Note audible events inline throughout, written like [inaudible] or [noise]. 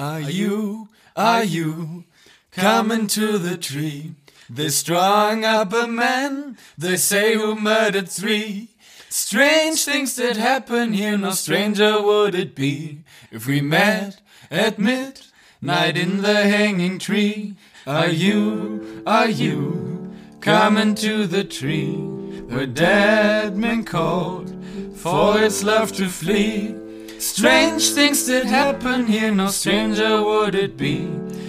Are you, are you coming to the tree? They strung up a man, they say who murdered three. Strange things that happen here, no stranger would it be if we met at midnight in the hanging tree. Are you, are you coming to the tree where dead men called for its love to flee? Strange things did happen here, no stranger would it be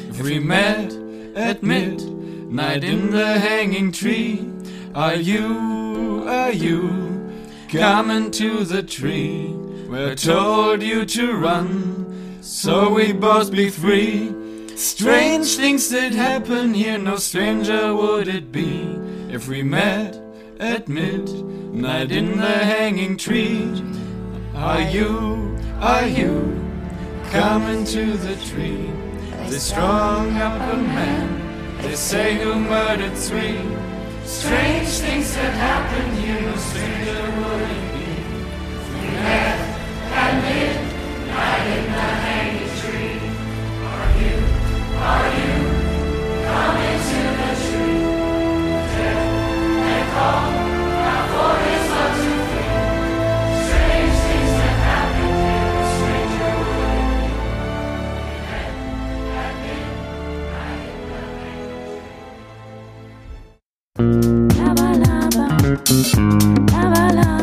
if we met at midnight in the hanging tree. Are you, are you coming to the tree where I told you to run so we both be free? Strange things did happen here, no stranger would it be if we met at midnight in the hanging tree. Are you, are you coming to the tree? They strung up a man, they say who murdered three. Strange things that happened here, no stranger would it be we met at midnight in the hanging tree. Are you, are you coming to the tree? Death and call,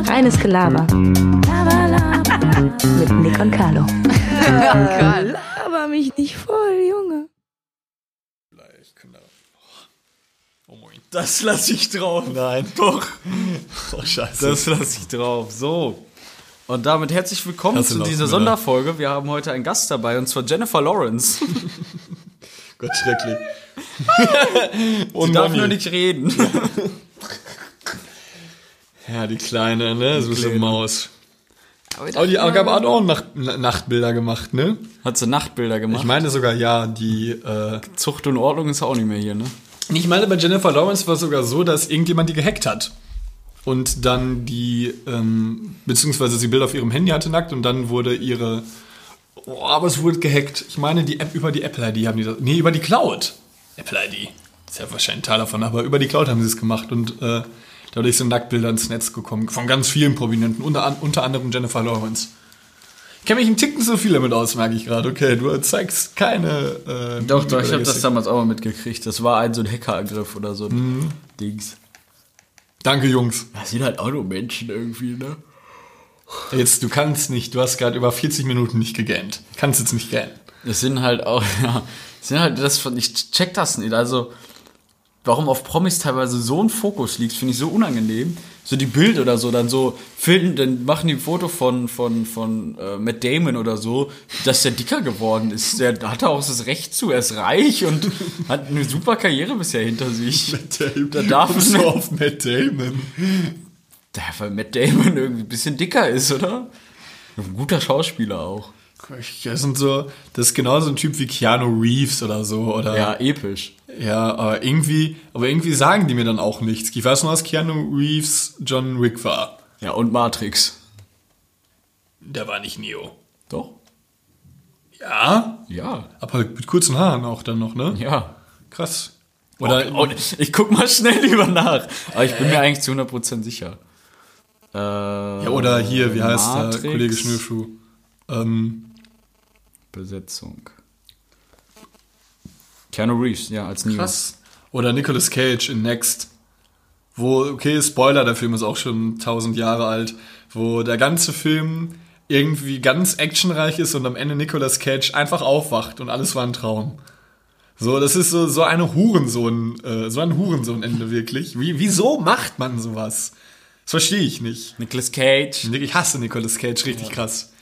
Reines Gelaber mit Nick und Carlo. Laber mich nicht voll, Junge. Oh moin. Das lasse ich drauf. Nein. Doch. Oh, scheiße. Das lasse ich drauf. So. Und damit herzlich willkommen zu dieser? Sonderfolge. Wir haben heute einen Gast dabei und zwar Jennifer Lawrence. [laughs] Gott, schrecklich. [laughs] Die darf nur nicht reden. Ja, die Kleine, ne? So ist eine Kleine. Maus. Aber die gab hat auch Nacht, Nachtbilder gemacht, ne? Hat sie Nachtbilder gemacht. Ich meine sogar, ja, die, äh, Zucht und Ordnung ist auch nicht mehr hier, ne? ich meine, bei Jennifer Lawrence war es sogar so, dass irgendjemand die gehackt hat. Und dann die, ähm, beziehungsweise sie Bilder auf ihrem Handy hatte nackt und dann wurde ihre, oh, aber es wurde gehackt. Ich meine, die App, über die Apple ID haben die das, nee, über die Cloud. Apple ID. Ist ja wahrscheinlich ein Teil davon, aber über die Cloud haben sie es gemacht und, äh, dadurch sind Nacktbilder ins Netz gekommen. Von ganz vielen Prominenten, unter, unter anderem Jennifer Lawrence. Ich kenne mich einen Ticken so viel damit aus, merke ich gerade. Okay, du zeigst keine. Äh, Doch, doch, ich habe das damals auch mal mitgekriegt. Das war ein so ein Hackerangriff oder so ein Mhm. Dings. Danke, Jungs. Das sind halt auch nur Menschen irgendwie, ne? Jetzt, du kannst nicht, du hast gerade über 40 Minuten nicht gegähnt. Kannst jetzt nicht gähnen. Das sind halt auch, [laughs] ja, das sind halt das von, ich check das nicht. Also, warum auf Promis teilweise so ein Fokus liegt, finde ich so unangenehm. So die Bild oder so, dann so filmen, dann machen die ein Foto von, von, von äh, Matt Damon oder so, dass der dicker geworden ist. Der hat auch das Recht zu, er ist reich und [laughs] hat eine super Karriere bisher hinter sich. Da darf man du auf Matt Damon. Ja, weil Matt Damon irgendwie ein bisschen dicker ist, oder? Ein guter Schauspieler auch. Das sind so, das ist genauso ein Typ wie Keanu Reeves oder so, oder? Ja, episch. Ja, aber irgendwie, aber irgendwie sagen die mir dann auch nichts. Ich weiß nur, dass Keanu Reeves John Wick war. Ja, und Matrix. Der war nicht Neo. Doch. Ja? Ja. Aber mit kurzen Haaren auch dann noch, ne? Ja. Krass. Oder, oh, ich guck mal schnell [laughs] lieber nach. Aber ich bin mir eigentlich zu 100% sicher. Äh, ja, oder hier, wie heißt Matrix, der Kollege Schnürschuh? Ähm, Besetzung. Keanu Reeves, ja, als Neo. Krass. Oder Nicolas Cage in Next. Wo, okay, Spoiler, der Film ist auch schon tausend Jahre alt, wo der ganze Film irgendwie ganz actionreich ist und am Ende Nicolas Cage einfach aufwacht und alles war ein Traum. So, das ist so, so eine Hurensohn, äh, so ein Hurensohn-Ende wirklich. Wie, wieso macht man sowas? Das verstehe ich nicht. Nicolas Cage. Ich hasse Nicolas Cage richtig krass.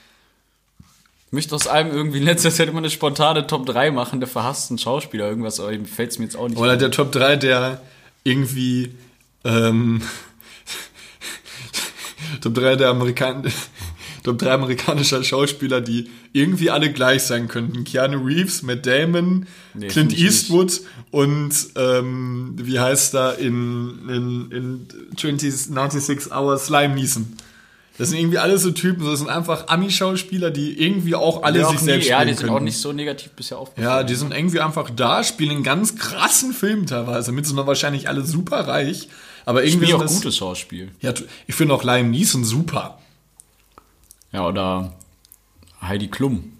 Ich möchte aus allem irgendwie in letzter Zeit immer eine spontane Top 3 machen, der verhassten Schauspieler. Irgendwas, aber fällt es mir jetzt auch nicht Oder ein. der Top 3, der irgendwie ähm, [laughs] Top 3 der Amerikan [laughs] Top 3 amerikanischer Schauspieler, die irgendwie alle gleich sein könnten. Keanu Reeves, Matt Damon, Nee, Clint Eastwood und ähm, wie heißt da in, in, in 20, 96 Hours Slime Neeson. Das sind irgendwie alles so Typen, das sind einfach Ami-Schauspieler, die irgendwie auch alle Ja, sich auch selbst nie, ja, spielen die sind können. auch nicht so negativ bisher aufgefallen. Ja, die sind irgendwie einfach da, spielen in ganz krassen Filmen teilweise. Mit sind wahrscheinlich alle super reich. Aber irgendwie auch das, gutes Schauspiel. Ja, ich finde auch Liam Neeson super. Ja, oder Heidi Klum.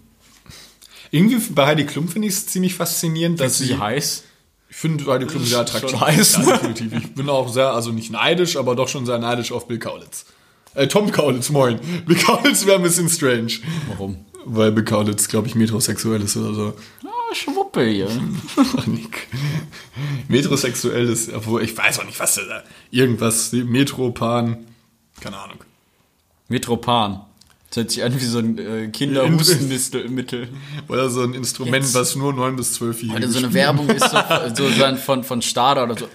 Irgendwie bei Heidi Klum finde ich es ziemlich faszinierend, dass Ist sie heiß? Ich finde Heidi Klum sehr attraktiv. Schon heiß. Ja, definitiv. Ich bin auch sehr, also nicht neidisch, aber doch schon sehr neidisch auf Bill Kaulitz. Äh, Tom Kaulitz, moin. [laughs] Bill Kaulitz wäre ein bisschen strange. Warum? Weil Bill Kaulitz, glaube ich, metrosexuell ist oder so. Ah, Schwuppe hier. [laughs] Metrosexuell ist, obwohl ich weiß auch nicht, was da Irgendwas, Metropan, keine Ahnung. Metropan. Das hört sich an wie so ein äh, Kinderhustenmittel. Oder so ein Instrument, Jetzt. was nur 9 bis 12 Weil da so eine Werbung ist, so, [laughs] so von, von Stada oder so.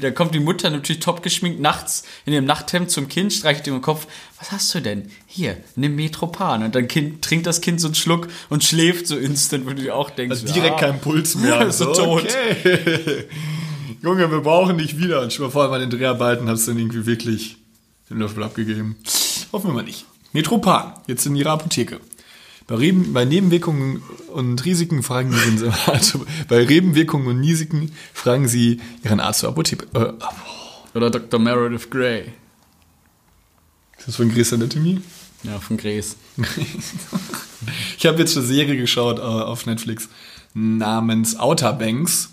Da kommt die Mutter natürlich top geschminkt nachts in ihrem Nachthemd zum Kind, streicht ihm den Kopf. Was hast du denn? Hier, nimm Metropan. Und dann kind, trinkt das Kind so einen Schluck und schläft so instant, wo du dir auch denkst, Also direkt ja, kein Puls mehr. Ist [laughs] so tot. Okay. [laughs] Junge, wir brauchen dich wieder. Und schon mal vorher bei den Dreharbeiten hast du dann irgendwie wirklich den Löffel abgegeben. Hoffen wir mal nicht. Metropan, jetzt in ihrer Apotheke. Bei, Reben, bei Nebenwirkungen und Risiken fragen Sie [laughs] also bei Nebenwirkungen und Risiken fragen Sie Ihren Arzt zur Apotheke. Äh, Oder Dr. Meredith Grey. ist das von Grey's Anatomy? Ja, von Grace. [laughs] Ich habe jetzt eine Serie geschaut äh, auf Netflix namens Outer Banks.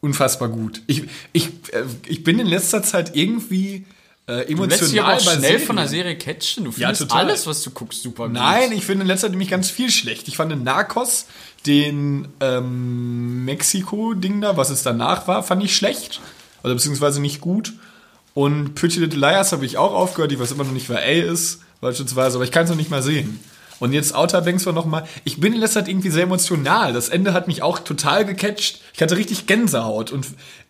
Unfassbar gut. Ich, ich, äh, ich bin in letzter Zeit irgendwie äh, Du lässt dich emotional aber auch schnell Serien. von der Serie catchen. Du Ja, findest total. alles, was du guckst, super gut. Nein, ich finde in letzter Zeit nämlich ganz viel schlecht. Ich fand Narcos den ähm, Mexiko-Ding da, was es danach war, fand ich schlecht. Oder beziehungsweise nicht gut. Und Pretty Little Liars habe ich auch aufgehört. Ich weiß immer noch nicht, wer A ist, beispielsweise, aber ich kann es noch nicht mal sehen. Und jetzt Outer Banks war noch mal. Ich bin in letzter Zeit irgendwie sehr emotional. Das Ende hat mich auch total gecatcht. Ich hatte richtig Gänsehaut und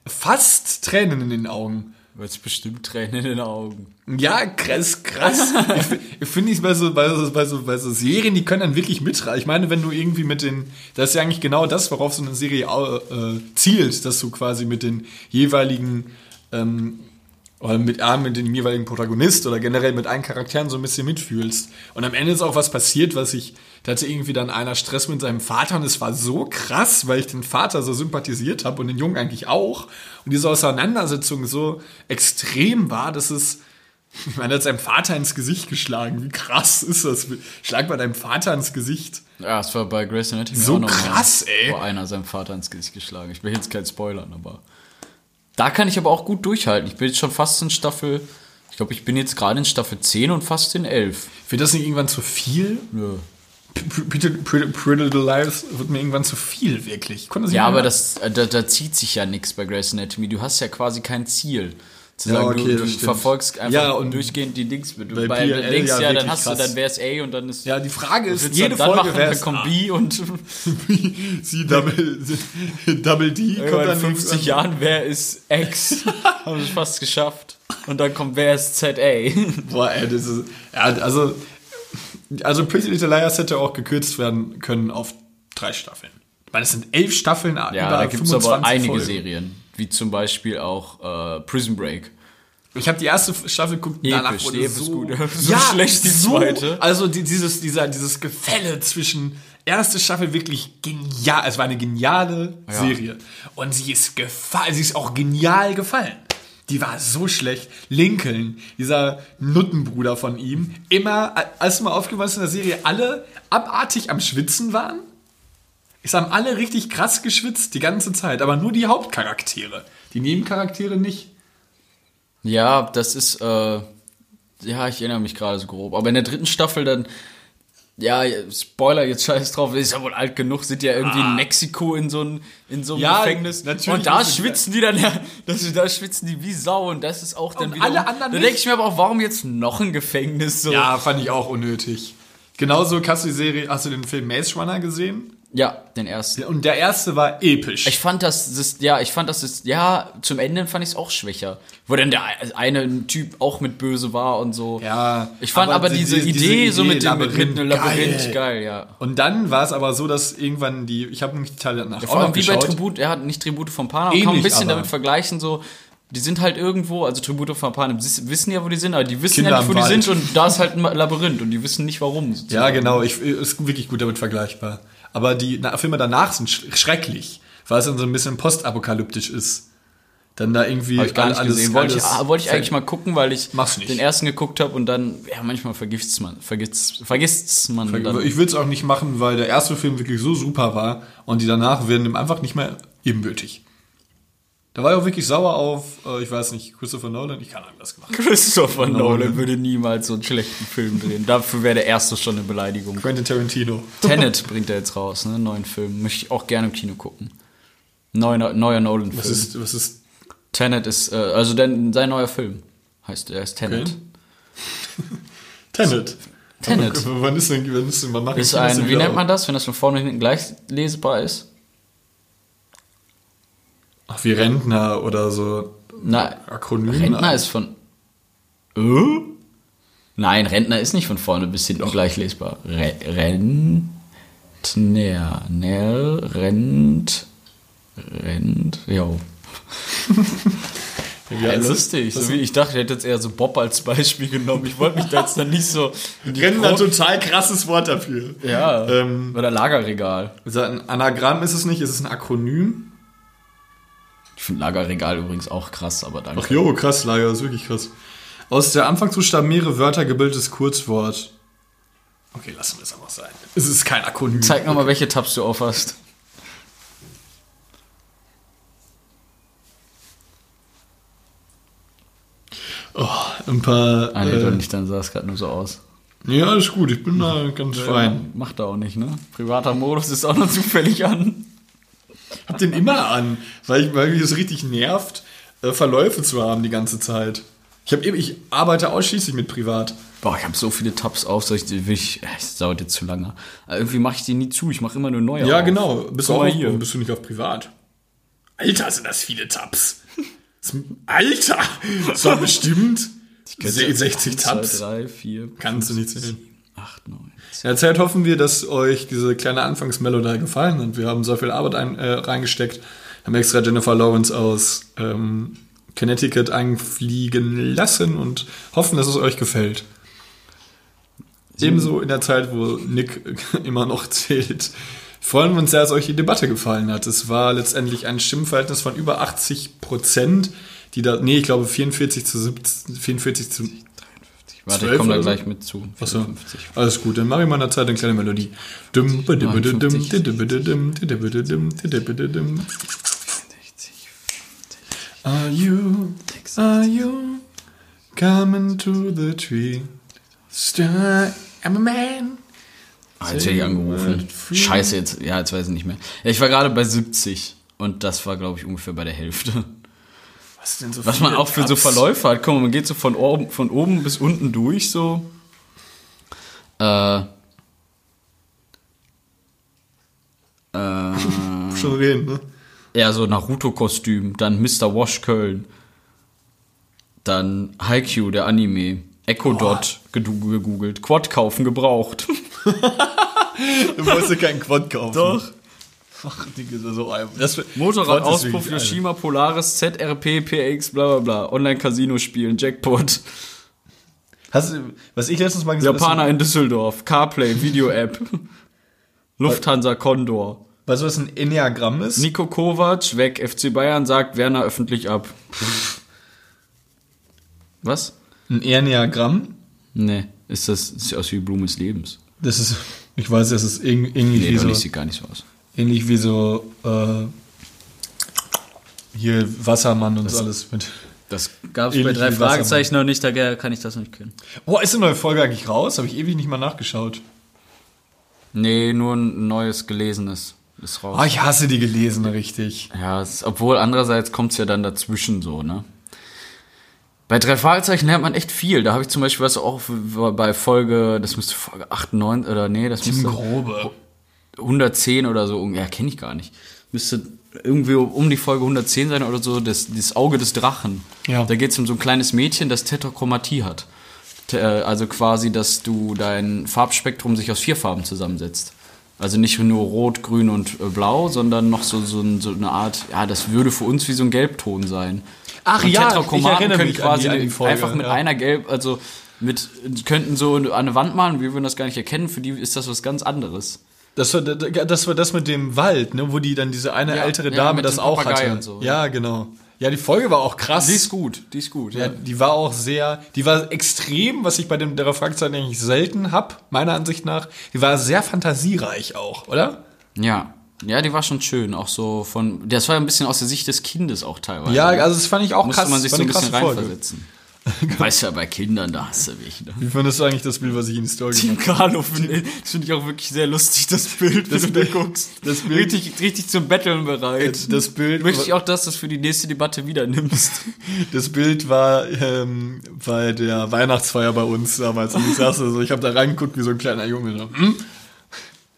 fast Tränen in den Augen. Hast bestimmt Tränen in den Augen. Ja, krass, krass. ich fi- ich finde es bei so, bei, so, bei, so, bei so Serien, die können dann wirklich mitreißen. Ich meine, wenn du irgendwie mit den, das ist ja eigentlich genau das, worauf so eine Serie äh, zielt, dass du quasi mit den jeweiligen, ähm, oder mit, ah, mit dem jeweiligen Protagonist oder generell mit allen Charakteren so ein bisschen mitfühlst. Und am Ende ist auch was passiert, was ich, da hatte irgendwie dann einer Stress mit seinem Vater und es war so krass, weil ich den Vater so sympathisiert habe und den Jungen eigentlich auch. Und diese Auseinandersetzung so extrem war, dass es, ich meine, er hat seinem Vater ins Gesicht geschlagen. Wie krass ist das? Schlag bei deinem Vater ins Gesicht. Ja, es war bei Grace Anatomy So auch noch mal, krass, ey. Wo einer seinem Vater ins Gesicht geschlagen. Ich will jetzt kein Spoilern, aber da kann ich aber auch gut durchhalten. Ich bin jetzt schon fast in Staffel, ich glaube, ich bin jetzt gerade in Staffel 10 und fast in 11. Wird das nicht irgendwann zu viel? P- Pretty, Little Liars wird mir irgendwann zu viel, wirklich. Ja, aber das, äh, da, da zieht sich ja nichts bei Grace Anatomy. Du hast ja quasi kein Ziel. Zu Ja, sagen, okay, du, du verfolgst einfach Ja, und durchgehend die Dings mit. bei Bei, PLL Dings, ja ja, dann hast krass. du, dann wär's A und dann ist. Ja, die Frage ist, jede dann, Folge machen, dann kommt B und [laughs] [laughs] Sie Double, [laughs] Double D kommt dann in 50 irgendwann- Jahren, wer ist X? Haben wir fast geschafft. Und dann kommt, wer ist ZA? Boah, ey, das ist, ja, also, also Pretty Little Liars hätte auch gekürzt werden können auf drei Staffeln. Ich meine, es sind elf Staffeln, Ja, über da gibt es aber 25 einige Folgen. Serien. Wie zum Beispiel auch äh, Prison Break. Ich habe die erste Staffel geguckt, danach Episch, wurde ist so, gut. [laughs] So [laughs] schlecht die zweite. Also die, dieses, dieser, dieses Gefälle zwischen erste Staffel wirklich genial. Es war eine geniale Ja. Serie und sie ist gefallen. Sie ist auch genial gefallen. Die war so schlecht. Lincoln, dieser Nuttenbruder von ihm, immer, als mal aufgefallen ist in der Serie, alle abartig am Schwitzen waren. Es haben alle richtig krass geschwitzt die ganze Zeit, aber nur die Hauptcharaktere. Die Nebencharaktere nicht. Ja, das ist, äh, ja, ich erinnere mich gerade so grob. Aber in der dritten Staffel dann, ja, Spoiler, jetzt scheiß drauf, ist ja wohl alt genug, sind ja irgendwie in Mexiko in so einem in so einem Ah. Ja, Gefängnis. natürlich Und da schwitzen die dann, ja, das, da schwitzen die wie Sau und das ist auch dann Und wieder. alle anderen Da denke ich mir aber auch, warum jetzt noch ein Gefängnis? So. Ja, fand ich auch unnötig. Genauso hast du die Serie, hast du den Film Maze Runner gesehen? Ja, den ersten. Und der erste war episch. Ich fand das, das, ja, ich fand das, ist, ja, zum Ende fand ich es auch schwächer. Wo dann der eine Typ auch mit böse war und so. ja, Ich fand aber, die- diese, die- Idee so mit dem mit, mit einem Labyrinth, Labyrinth geil, ja. Und dann war es aber so, dass irgendwann die, ich habe nämlich die Teile danach Vor auch allem wie bei geschaut. Tribut, er hat nicht Tribute vom Pana, Ähnlich, kann man ein bisschen aber- damit vergleichen, so, Die sind halt irgendwo, also Tribute von Panem, sie wissen ja, wo die sind, aber die wissen Kinder ja nicht, wo die Wald. sind und da ist halt ein Labyrinth und die wissen nicht warum. Ja, genau, ich, ist wirklich gut damit vergleichbar. Aber die Filme danach sind sch schrecklich, weil es dann so ein bisschen postapokalyptisch ist. Dann da irgendwie ich gar nicht alles- gesehen. Wollte ich, ah, wollte ich eigentlich mal gucken, weil ich den ersten geguckt habe und dann, ja, manchmal vergisst's man, vergisst's, vergisst's man dann. Ich will es auch nicht machen, weil der erste Film wirklich so super war und die danach werden ihm einfach nicht mehr ebenbürtig. Da war ich auch wirklich sauer auf, äh, ich weiß nicht, Christopher Nolan, ich kann einem das gemacht. Christopher Nolan Nolan. [laughs] würde niemals so einen schlechten Film drehen. Dafür wäre der erste schon eine Beleidigung. Quentin Tarantino. Tenet bringt er jetzt raus, ne? Neuen Film. Möchte ich auch gerne im Kino gucken. Neuer, neuer Nolan-Film. Was ist, was ist, Tenet ist, äh, also denn sein neuer Film heißt, er ist Tenet. Okay. [laughs] Tenet. Tenet. Aber wann ist denn, wann ist denn, wann Ist die das denn ein, wie nennt man das, wenn das von vorne und hinten gleich lesbar ist? Ach, wie Rentner oder so. Na, Akronym. Rentner ist von. Äh? Nein, Rentner ist nicht von vorne bis hinten gleich lesbar. Re Rentner. Nell, Rent. Rent. Jo. [laughs] Ja, heißt es? lustig. So wie ich dachte, ich hätte jetzt eher so Bob als Beispiel genommen. Ich wollte mich da jetzt dann nicht so. Rentner, total krasses Wort dafür. Ja. Ähm, Oder Lagerregal. Also ein Anagramm ist es nicht, es ist ein Akronym. Finde Lagerregal übrigens auch krass, aber danke. Ach jo, krass, Lager, ist wirklich krass. Aus der Anfangsbuchstaben mehrere Wörter gebildetes Kurzwort. Okay, lassen wir es einfach sein. Es ist kein Akronym. Zeig nochmal, welche Tabs du auf hast. Ein paar. Ah, nee, doch äh, nicht, dann sah es gerade nur so aus. ja, alles gut, ich bin da ganz fein. Macht er auch nicht, ne? Privater Modus ist auch noch [laughs] zufällig an. Hab den immer an, weil, ich, weil mich das richtig nervt, äh, Verläufe zu haben die ganze Zeit. Ich, hab ich arbeite ausschließlich mit privat. Boah, ich habe so viele Tabs auf, soll ich, ich, äh, das dauert jetzt zu lange. Aber irgendwie mache ich die nie zu, ich mache immer nur neue Ja, auf. genau. Bist du auch hier. bist du nicht auf privat? Alter, sind das viele Tabs. Das- Alter! [laughs] So bestimmt se- 60 Tabs. 2, 3, 4, Kannst du nicht zählen. 8, 9. In der Zeit hoffen wir, dass euch diese kleine Anfangsmelodie gefallen hat. Wir haben so viel Arbeit ein, äh, reingesteckt, haben extra Jennifer Lawrence aus ähm, Connecticut einfliegen lassen und hoffen, dass es euch gefällt. Ebenso in der Zeit, wo Nick [laughs] immer noch zählt. Freuen wir uns sehr, dass euch die Debatte gefallen hat. Es war letztendlich ein Stimmverhältnis von über 80 Prozent, die da, nee, ich glaube 44 zu 17, 44 zu Warte, ich 12 komme da gleich mit zu. Achso, 54. alles gut. Dann mache ich mal in der Zeit eine kleine Melodie. Dum, ba, dum, ba, dum, dum, di, dum, ba, dum, di, dum, ba, dum, di, dum, ba, dum. Are you, are you coming to the tree? Stir, I'm a man. Ah, jetzt werde ich angerufen. Scheiße, jetzt, ja, jetzt weiß ich nicht mehr. Ja, ich war gerade bei 70 und das war, glaube ich, ungefähr bei der Hälfte. Was denn so Was man auch für so Tabs? Verläufe hat. Guck mal, man geht so von oben, von oben bis unten durch, so. Äh. [laughs] Äh. Schon reden, ne? eher so Naruto-Kostüm, dann Mr. Wash Köln, dann Haikyuu, der Anime, Echo Dot gegoogelt, Quad kaufen gebraucht. [laughs] Du musst dir keinen Quad kaufen. Doch. Ach, Digga, das ist so ein. Das, Motorradauspuff wirklich geil. Yoshima Polaris ZRP PX bla bla bla. Online-Casino spielen, Jackpot. Hast du, was ich letztens mal gesehen Japaner in Düsseldorf, CarPlay, Video-App. [laughs] Lufthansa Condor. Weißt du, was ein Enneagramm ist? Nico Kovac, weg. FC Bayern sagt Werner öffentlich ab. Was? Ein Enneagramm? Nee, ist das sieht aus wie Blume des Lebens. Das ist, ich weiß, das ist ähnlich Nee, so, nicht, sieht gar nicht so aus. Ähnlich wie so, äh, hier Wassermann und so alles mit. Das gab es bei drei. Fragezeichen noch nicht, da kann ich das noch nicht kennen. Oh, ist eine neue Folge eigentlich raus? Habe ich ewig nicht mal nachgeschaut. Nee, nur ein neues Gelesenes ist raus. Oh, ich hasse die gelesene richtig. Ja, es, obwohl andererseits kommt es ja dann dazwischen so, ne? Bei drei Fragezeichen lernt man echt viel. Da habe ich zum Beispiel was auch bei Folge, das müsste Folge 8, 9 oder nee, das müsste Grobe. 110 oder so, ja, kenne ich gar nicht. Müsste irgendwie um die Folge 110 sein oder so, das, das Auge des Drachen. Ja. Da geht es um so ein kleines Mädchen, das Tetrachromatie hat. Te- äh, Also quasi, dass du dein Farbspektrum sich aus vier Farben zusammensetzt. Also nicht nur rot, grün und äh, blau, sondern noch so, so, so eine Art, ja, das würde für uns wie so ein Gelbton sein. Ach Und ja, ich erinnere können mich an quasi die- an die Folge, einfach mit ja. einer gelb, also mit könnten so an eine Wand malen, wir würden das gar nicht erkennen. Für die ist das was ganz anderes. Das war, das war das mit dem Wald, ne, wo die dann diese eine Ja, ältere ja, Dame mit das auch Papagei hatte. so, ja, genau. Ja, die Folge war auch krass. Die ist gut, die ist gut. Ja, Ja. die war auch sehr, die war extrem, was ich bei dem der Fragezeichen eigentlich selten hab, meiner Ansicht nach. Die war sehr fantasiereich auch, oder? ja. Ja, die war schon schön, auch so von. Das war ja ein bisschen aus der Sicht des Kindes auch teilweise. Ja, ne? also das fand ich auch musste krass. man sich so ein eine bisschen krasse Folge. [laughs] Weißt ja, bei Kindern, da hast du mich. Ne? Wie findest du eigentlich das Bild, was ich in die Story Team gemacht habe? Carlo, finde das finde ich auch wirklich sehr lustig, das Bild, Das wenn du da guckst. das Bild- richtig, richtig zum Betteln bereit. Das Bild, Möchte ich auch, dass du das für die nächste Debatte wieder nimmst. [laughs] das Bild war ähm, bei der Weihnachtsfeier bei uns damals. Und ich saß da so, ich habe da reingeguckt wie so ein kleiner Junge. So, hm?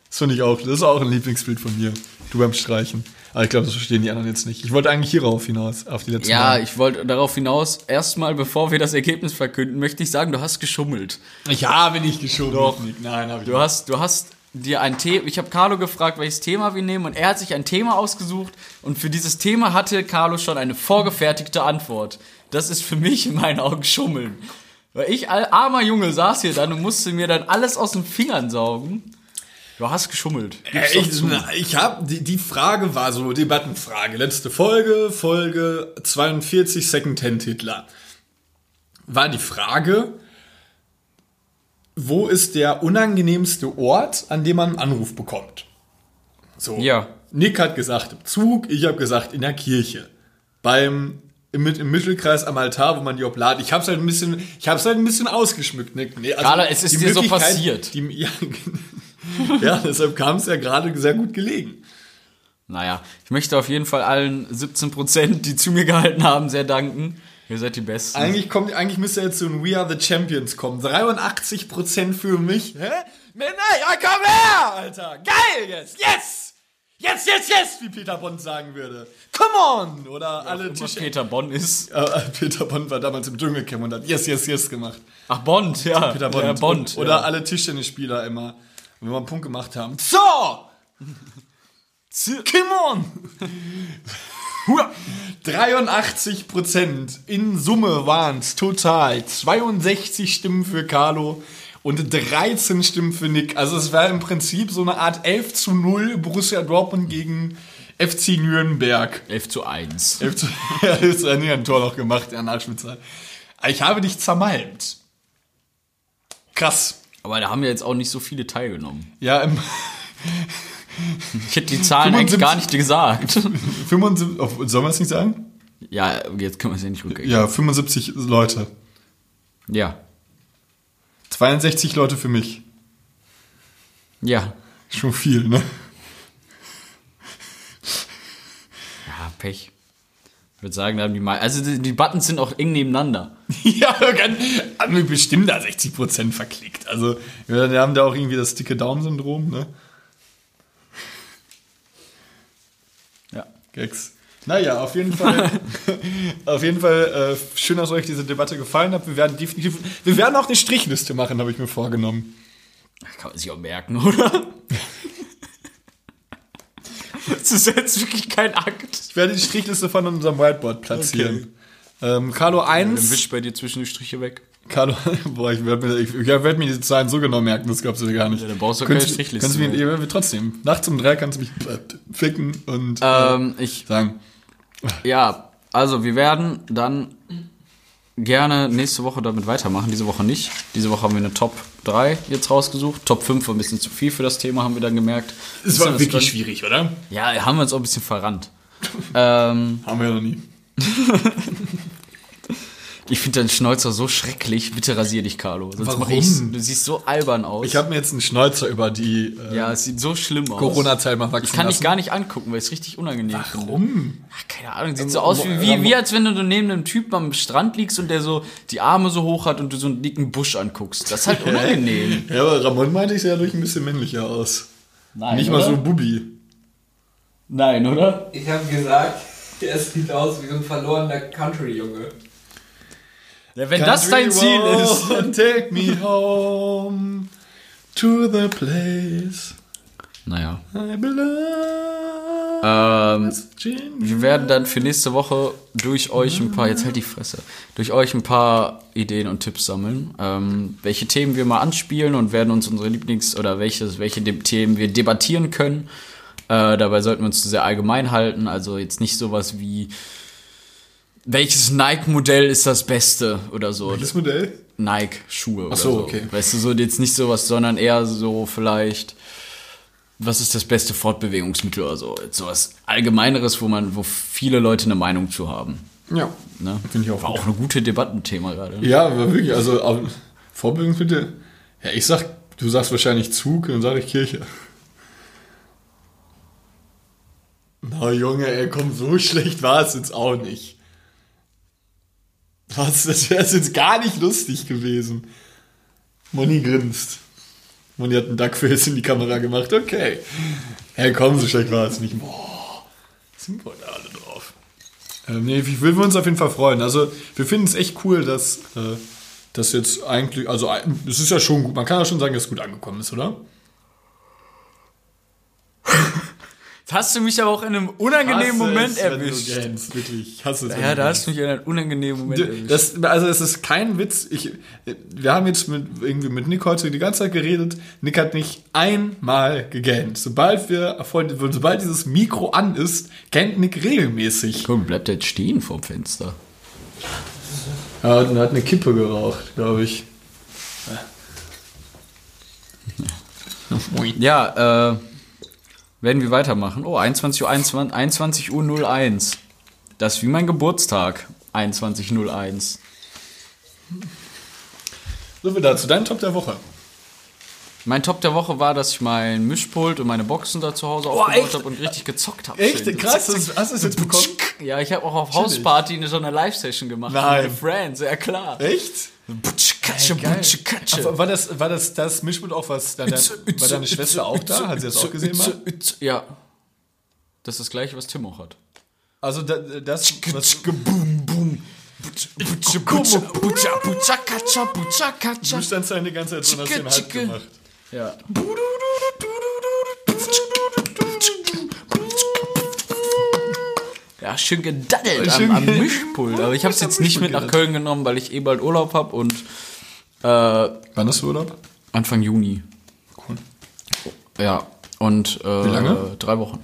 Das finde ich auch, das ist auch ein Lieblingsbild von mir. Du beim Streichen. Aber ich glaube, das verstehen die anderen jetzt nicht. Ich wollte eigentlich hierauf hinaus, auf die letzte Ja, Mal. ich wollte darauf hinaus, erstmal, bevor wir das Ergebnis verkünden, möchte ich sagen, du hast geschummelt. Ich habe nicht geschoben. Doch. Nein, habe ich Du hast, du hast dir ein Thema, ich habe Carlo gefragt, welches Thema wir nehmen und er hat sich ein Thema ausgesucht und für dieses Thema hatte Carlo schon eine vorgefertigte Antwort. Das ist für mich in meinen Augen Schummeln. Weil ich, armer Junge, saß hier dann und musste mir dann alles aus den Fingern saugen. Du hast geschummelt. Doch Ich, na, ich habe die, die Frage war so Debattenfrage. Letzte Folge, Folge 42 Second-Hand-Hitler. War die Frage, wo ist der unangenehmste Ort, an dem man einen Anruf bekommt? So. Ja. Nick hat gesagt im Zug, ich habe gesagt in der Kirche. Beim im, im Mittelkreis am Altar, wo man die Oblat. Ich habe es halt ein bisschen, ich halt ein bisschen ausgeschmückt, Nick. Nee, also Carla, es ist dir so passiert. Die, ja, [laughs] [laughs] ja, deshalb kam es ja gerade sehr gut gelegen. Naja, ich möchte auf jeden Fall allen 17 Prozent, die zu mir gehalten haben, sehr danken. Ihr seid die Besten. Eigentlich kommt, eigentlich müsste jetzt so ein We Are the Champions kommen. 83% für mich. Hä? Nein, nein, ja, komm her, Alter. Geil jetzt. Yes. Yes, yes, yes, wie Peter Bond sagen würde. Come on. Oder alle Immer Tische. Peter Bond ist. [laughs] Äh, Peter Bond war damals im Dschungelcamp und hat Yes, yes, yes gemacht. Ach, Bond, ja. Peter Bond. Ja, Bond. Oder ja. alle Tischtennisspieler immer, wenn wir einen Punkt gemacht haben. So! Come on! 83 Prozent in Summe waren es total. 62 Stimmen für Carlo und 13 Stimmen für Nick. Also es war im Prinzip so eine Art 11 zu 0 Borussia Dortmund gegen FC Nürnberg. 11 zu 1. 11 zu, [laughs] ja, 11 zu nee, ein Tor noch gemacht, ja, Nachspielzeit. Ich habe dich zermalmt. Krass. Aber da haben ja jetzt auch nicht so viele teilgenommen. Ja, im Ich hätte die Zahlen eigentlich 75 gar nicht gesagt. 75, oh, sollen wir es nicht sagen? Ja, jetzt können wir es ja nicht rückgängig. Ja, 75 Leute. Ja. 62 Leute für mich. Ja. Schon viel, ne? Ja, Pech. Ich würde sagen, da haben die mal. Also die, die Buttons sind auch eng nebeneinander. [laughs] Ja, kann, haben wir bestimmt da 60% verklickt. Also, wir haben da auch irgendwie das dicke Daumen-Syndrom, ne? Ja. Gags. Naja, auf jeden Fall, [laughs] auf jeden Fall äh, schön, dass euch diese Debatte gefallen hat. Wir werden definitiv, wir werden auch eine Strichliste machen, habe ich mir vorgenommen. Kann man sich auch merken, oder? [laughs] [laughs] Das ist jetzt wirklich kein Akt. Ich werde die Strichliste von unserem Whiteboard platzieren. Ähm, Carlo Dann 1. wisch bei dir zwischen die Striche weg. Carlo, [laughs] boah, ich werde mir, ich, ich werd mir diese Zahlen so genau merken, das glaubst du dir gar nicht. Ja, dann brauchst du keine Strichliste Kannst du mir, ja, trotzdem, nachts um drei kannst du mich äh, ficken und Ähm, ich, äh, sagen. ja, also wir werden dann gerne nächste Woche damit weitermachen. Diese Woche nicht. Diese Woche haben wir eine Top 3 jetzt rausgesucht. Top 5 war ein bisschen zu viel für das Thema, haben wir dann gemerkt. Es war wirklich drin? schwierig, oder? Ja, haben wir uns auch ein bisschen verrannt. ähm, Haben wir ja noch nie. [laughs] ich finde deinen Schnäuzer so schrecklich. Bitte rasier dich, Carlo. Sonst mach Warum? ich's. Du siehst so albern aus. Ich habe mir jetzt einen Schnäuzer über die äh, ja, es sieht so schlimm aus. Corona-Zeit mal wachsen Ich kann dich lassen. gar nicht angucken, weil es richtig unangenehm finde. Warum? Ach, keine Ahnung, sieht so aus wie, wie, wie als wenn du neben einem Typen am Strand liegst und der so die Arme so hoch hat und du so einen dicken Busch anguckst. Das ist halt [laughs] unangenehm. Ja, aber Ramon meinte, ich sehe ja durch ein bisschen männlicher aus. Nein, nicht mal so Bubi. Nein, oder? Ich habe gesagt, der sieht aus wie so ein verlorener Country-Junge. Ja, wenn das dein Ziel ist. [laughs] Road, Take me home to the place Naja. I belong. Ähm, wir werden dann für nächste Woche durch euch ein paar, jetzt halt die Fresse, durch euch ein paar Ideen und Tipps sammeln, ähm, welche Themen wir mal anspielen und werden uns unsere Lieblings- oder welches, welche Themen wir debattieren können. Äh, dabei sollten wir uns sehr allgemein halten, also jetzt nicht sowas wie welches Nike-Modell ist das Beste oder so. Welches Modell? Nike-Schuhe oder Ach so, so. okay. Weißt du, so jetzt nicht sowas, sondern eher so vielleicht, was ist das beste Fortbewegungsmittel oder so. Jetzt sowas Allgemeineres, wo man, wo viele Leute eine Meinung zu haben. Ja. Ne? Finde ich auch War gut. auch ein gutes Debattenthema gerade. Ja, aber wirklich, also Vorbildungsmittel. Ja, ich sag, du sagst wahrscheinlich Zug, dann sage ich Kirche. Na Junge, ey, komm, so schlecht war es jetzt auch nicht. Was, das wäre jetzt gar nicht lustig gewesen. Moni grinst. Moni hat einen Duckface in die Kamera gemacht, okay. Hey, komm, so schlecht war es nicht. Boah, sind wir da alle drauf. Ähm, nee, ich wir uns auf jeden Fall freuen. Also, wir finden es echt cool, dass äh, das jetzt eigentlich, also es ist ja schon gut, man kann ja schon sagen, dass es gut angekommen ist, oder? Hast du mich aber auch in einem unangenehmen Moment es, wenn du erwischt. gähnst, wirklich. Ich hasse es. Ja, du da hast du mich in einem unangenehmen Moment erwischt. Das, also es ist kein Witz. Ich, wir haben jetzt mit, irgendwie mit Nick heute die ganze Zeit geredet. Nick hat nicht einmal gegähnt. Sobald wir, sobald dieses Mikro an ist, gähnt Nick regelmäßig. Guck, bleibt der jetzt stehen vorm Fenster. Ja, und er hat eine Kippe geraucht, glaube ich. Ja, äh, werden wir weitermachen. Oh, 21 Uhr, 21, 21 Uhr 01. Das ist wie mein Geburtstag. 21.01. So viel dazu. Dein Top der Woche. Mein Top der Woche war, dass ich mein Mischpult und meine Boxen da zu Hause aufgebaut echt? habe und richtig gezockt habe. Echt? Schön. Krass, hast du es jetzt bekommen? Ja, ich habe auch auf Hausparty eine so eine Live-Session gemacht. Nein. Mit Friends, ja klar. Echt? Butsch, Katsche, Geil. Butsch, Katsche. War das, war das das Mischpult auch was? Deine, war deine Schwester auch da? Hat sie das auch gesehen? Mal? Ja. Das ist das gleiche, was Tim auch hat. Also da, das, was, Boom, boom. Butsch, butsch, butsch, butsch, katscha, butsch, katscha. du standst da die ganze Zeit und hast den Halt gemacht. Ja. Ja, schön gedaddelt Schön am, am Mischpult. Aber ich habe es jetzt nicht mit nach Köln genommen, weil ich eh bald Urlaub habe und äh, Wann hast du Urlaub? Anfang Juni. Cool. Ja. Und äh, Wie lange? drei Wochen.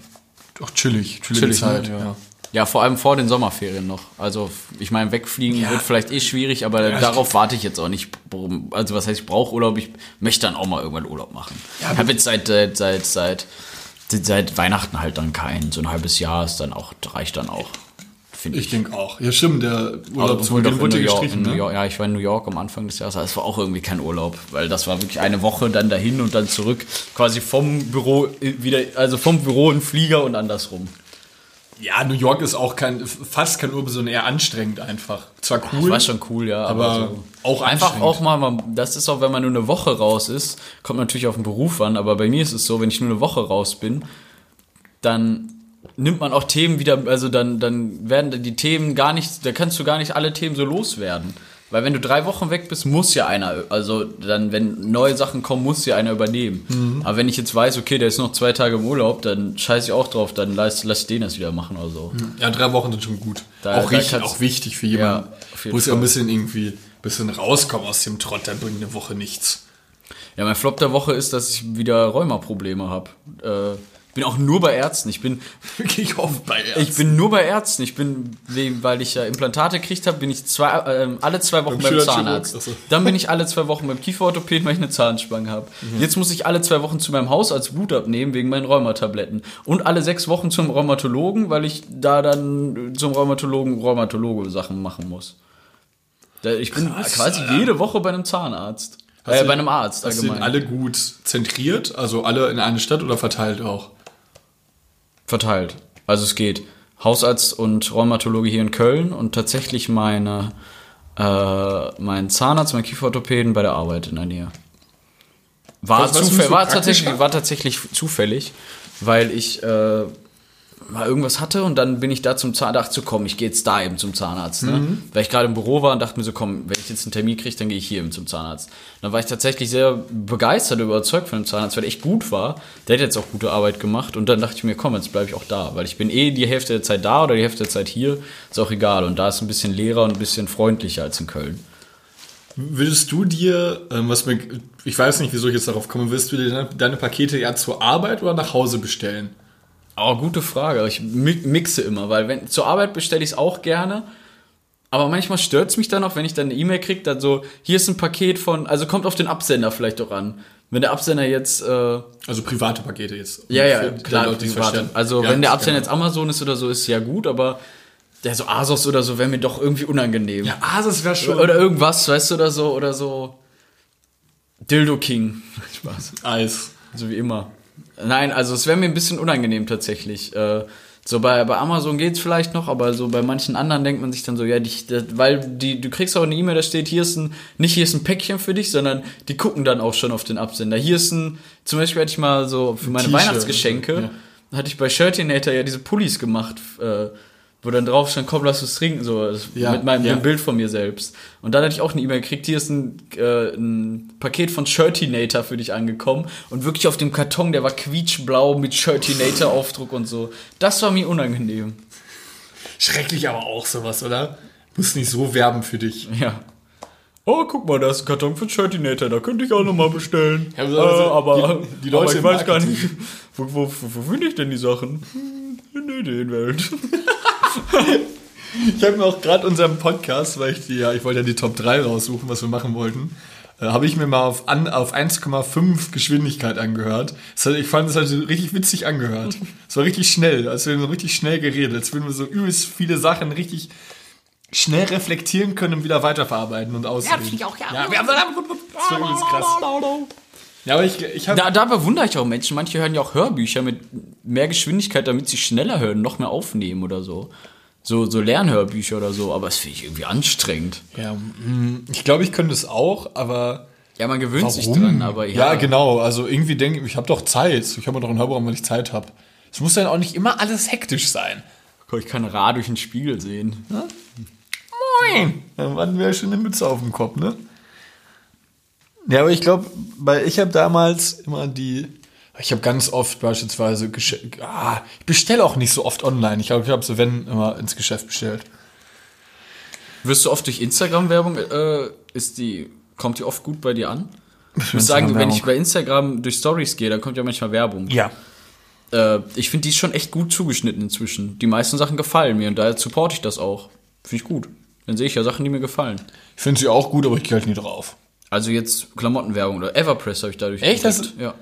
Doch, chillig. Chillig, Zeit, ne? ja. Ja, vor allem vor den Sommerferien noch. Also, ich meine, wegfliegen Ja. wird vielleicht eh schwierig, aber darauf warte ich jetzt auch nicht. Also, was heißt, ich brauche Urlaub, ich möchte dann auch mal irgendwann Urlaub machen. ich habe jetzt seit, seit, seit, seit, seit Weihnachten halt dann keinen. So ein halbes Jahr ist dann auch, reicht dann auch. Finde Ich denke auch. Ja, stimmt, der Urlaub doch Beginn in wurde New York, in New ne? York, ja, ich war in New York am Anfang des Jahres, es war auch irgendwie kein Urlaub, weil das war wirklich eine Woche dann dahin und dann zurück, quasi vom Büro wieder, also vom Büro in Flieger und andersrum. Ja, New York ist auch kein, fast kein Urlaub, sondern eher anstrengend einfach. Zwar cool. Das war schon cool, ja. Aber, aber so. auch einfach auch mal, das ist auch, wenn man nur eine Woche raus ist, kommt natürlich auf den Beruf an, aber bei mir ist es so, wenn ich nur eine Woche raus bin, dann nimmt man auch Themen wieder, also dann, dann werden die Themen gar nicht, da kannst du gar nicht alle Themen so loswerden. Weil wenn du drei Wochen weg bist, muss ja einer, also dann, wenn neue Sachen kommen, muss ja einer übernehmen. Mhm. Aber wenn ich jetzt weiß, okay, der ist noch zwei Tage im Urlaub, dann scheiße ich auch drauf, dann lass, lass ich den das wieder machen oder so. Ja, drei Wochen sind schon gut. Da- auch da richtig, auch wichtig für jemanden. Ja, Muss ja ein bisschen irgendwie, ein bisschen rauskommen aus dem Trott, dann bringt eine Woche nichts. Ja, mein Flop der Woche ist, dass ich wieder Rheuma-Probleme habe. Äh, bin auch nur bei Ärzten. Ich bin, [laughs] Wirklich oft bei Ärzten. ich bin nur bei Ärzten. Ich bin, weil ich ja Implantate gekriegt habe, bin ich zwei, ähm, alle zwei Wochen Beim beim, Zahnarzt. ach so. Dann bin ich alle zwei Wochen beim Kieferorthopäden, weil ich eine Zahnspange habe. Jetzt muss ich alle zwei Wochen zu meinem Hausarzt Blut abnehmen wegen meinen Rheumatabletten. Und alle sechs Wochen zum Rheumatologen, weil ich da dann zum Rheumatologen Rheumatologe-Sachen machen muss. Ich bin Krass, quasi Alter. jede Woche bei einem Zahnarzt. Äh, bei einem Arzt allgemein. alle gut zentriert? Also alle in eine Stadt oder verteilt auch? Verteilt. Also es geht Hausarzt und Rheumatologe hier in Köln und tatsächlich meine, äh, mein Zahnarzt, mein Kieferorthopäden bei der Arbeit in der Nähe. War, Was- was zufäll- musst du war, tatsächlich, war tatsächlich zufällig, weil ich äh, mal irgendwas hatte und dann bin ich da zum Zahnarzt, dachte so, komm, ich gehe jetzt da eben zum Zahnarzt. Ne? Mhm. Weil ich gerade im Büro war und dachte mir so, komm, wenn ich jetzt einen Termin kriege, dann gehe ich hier eben zum Zahnarzt. Dann war ich tatsächlich sehr begeistert, überzeugt von dem Zahnarzt, weil er echt gut war. Der hat jetzt auch gute Arbeit gemacht und dann dachte ich mir, komm, jetzt bleibe ich auch da, weil ich bin eh die Hälfte der Zeit da oder die Hälfte der Zeit hier, ist auch egal. Und da ist ein bisschen leerer und ein bisschen freundlicher als in Köln. Würdest du dir, ähm, was mir, ich weiß nicht, wieso ich jetzt darauf komme, würdest du dir deine, deine Pakete ja zur Arbeit oder nach Hause bestellen? Oh, gute Frage. Ich mi- mixe immer, weil wenn zur Arbeit bestelle ich es auch gerne. Aber manchmal stört es mich dann auch, wenn ich dann eine E-Mail kriege, dann so, hier ist ein Paket von, also kommt auf den Absender vielleicht auch an. Wenn der Absender jetzt, äh, ja, Also private Pakete jetzt. ja, die klar, Leute, private. Also Ja, wenn der Absender jetzt Amazon ist oder so, ist ja gut, aber der so Asos oder so wäre mir doch irgendwie unangenehm. Ja, das wäre schon. Oder irgendwas, weißt du, oder so, oder so. Dildo King. [laughs] Spaß. Eis. So wie immer. Nein, also es wäre mir ein bisschen unangenehm tatsächlich. Äh, so bei, bei Amazon geht's vielleicht noch, aber so bei manchen anderen denkt man sich dann so, ja, die, das- weil die, du kriegst auch eine E-Mail, da steht, hier ist ein, nicht hier ist ein Päckchen für dich, sondern die gucken dann auch schon auf den Absender. Hier ist ein, zum Beispiel hatte ich mal so für meine Weihnachtsgeschenke, ja. hatte ich bei Shirtinator ja diese Pullis gemacht, äh, wo dann drauf stand, komm, lass uns trinken, so Ja, mit meinem ja. Bild von mir selbst. Und dann hatte ich auch eine E-Mail gekriegt, hier ist ein, äh, ein Paket von Shirtinator für dich angekommen und wirklich auf dem Karton, der war quietschblau mit Shirtinator-Aufdruck und so. Das war mir unangenehm. Schrecklich aber auch sowas, oder? Muss nicht so werben für dich. Ja. Oh, guck mal, da ist ein Karton von Shirtinator, da könnte ich auch nochmal bestellen. Ja, aber so- äh, aber die- die Leute aber ich weiß gar nicht, wo, wo, wo, wo finde ich denn die Sachen? Hm, In der Ideenwelt. Ich habe mir auch gerade unseren Podcast, weil ich die, ja, ich wollte ja die Top 3 raussuchen, was wir machen wollten, äh, habe ich mir mal auf, an, auf 1,5 Geschwindigkeit angehört. Das hat, ich fand es halt so richtig witzig angehört. Es war richtig schnell, als wir so richtig schnell geredet, als würden wir so übelst viele Sachen richtig schnell reflektieren können und wieder weiterverarbeiten und ausreden. Ja, das auch, ja. ja wir haben, das war übelst krass. Ja, aber ich, ich habe Da, da bewundere ich auch Menschen. Manche hören ja auch Hörbücher mit mehr Geschwindigkeit, damit sie schneller hören, noch mehr aufnehmen oder so. So, so Lernhörbücher oder so, aber das finde ich irgendwie anstrengend. ja, mm, ich glaube, ich könnte es auch, aber Ja, man gewöhnt sich Warum? dran, aber ja. ja. genau. Also irgendwie denke ich, ich habe doch Zeit. Ich habe doch ein Hörprogramm, weil ich Zeit habe. Es muss dann auch nicht immer alles hektisch sein. Ich kann Ra durch den Spiegel sehen. Moin! Dann hatten wir ja schon eine Mütze auf dem Kopf, ne? Ja, aber ich glaube, weil ich habe damals immer die. Ich habe ganz oft beispielsweise. Ah, ich bestelle auch nicht so oft online. Ich glaube, ich habe so, wenn, immer ins Geschäft bestellt. Wirst du oft durch Instagram-Werbung, äh, ist die, kommt die oft gut bei dir an? Ich muss sagen, wenn ich bei Instagram durch Stories gehe, dann kommt ja manchmal Werbung. Ja. Äh, ich finde, die ist schon echt gut zugeschnitten inzwischen. Die meisten Sachen gefallen mir und daher supporte ich das auch. Finde ich gut. Dann sehe ich ja Sachen, die mir gefallen. Ich finde sie auch gut, aber ich gehe halt nie drauf. Also jetzt Klamottenwerbung oder Everpress habe ich dadurch Echt? Das- entdeckt. Ja.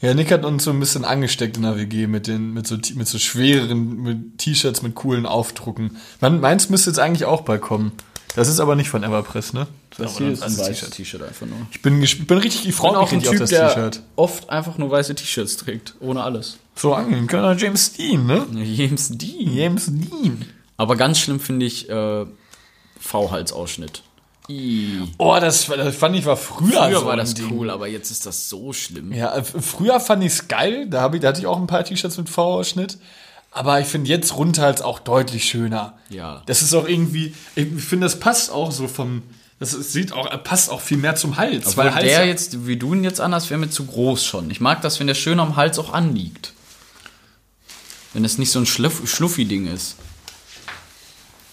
Ja, Nick hat uns so ein bisschen angesteckt in der WG mit den, mit so, mit so schweren mit T-Shirts mit coolen Aufdrucken. Man, meins müsste jetzt eigentlich auch bald kommen. Das ist aber nicht von Everpress, ne? Das hier ist ein weißes T-Shirt einfach nur. Ich bin, gesp- bin richtig, ich freue bin mich auch ein richtig Typ, auf das T-Shirt. oft einfach nur weiße T-Shirts trägt, ohne alles. So angenehm, Kölner James Dean, ne? James Dean. James Dean. Aber ganz schlimm finde ich äh, V-Halsausschnitt. Oh, das, das fand ich war früher, Früher so war das Ding. cool, aber jetzt ist das so schlimm. Ja, äh, früher fand ich es geil. Da, ich, da hatte ich auch ein paar T-Shirts mit V-Ausschnitt. Aber ich finde jetzt Rundhals auch deutlich schöner. Ja. Das ist auch irgendwie, ich finde, das passt auch so vom, das sieht auch, passt auch viel mehr zum Hals. Weil Hals der jetzt, wie du ihn jetzt anhast, wäre mir zu groß schon. Ich mag das, wenn der schön am Hals auch anliegt. Wenn das nicht so ein Schluff, Schluffi-Ding ist.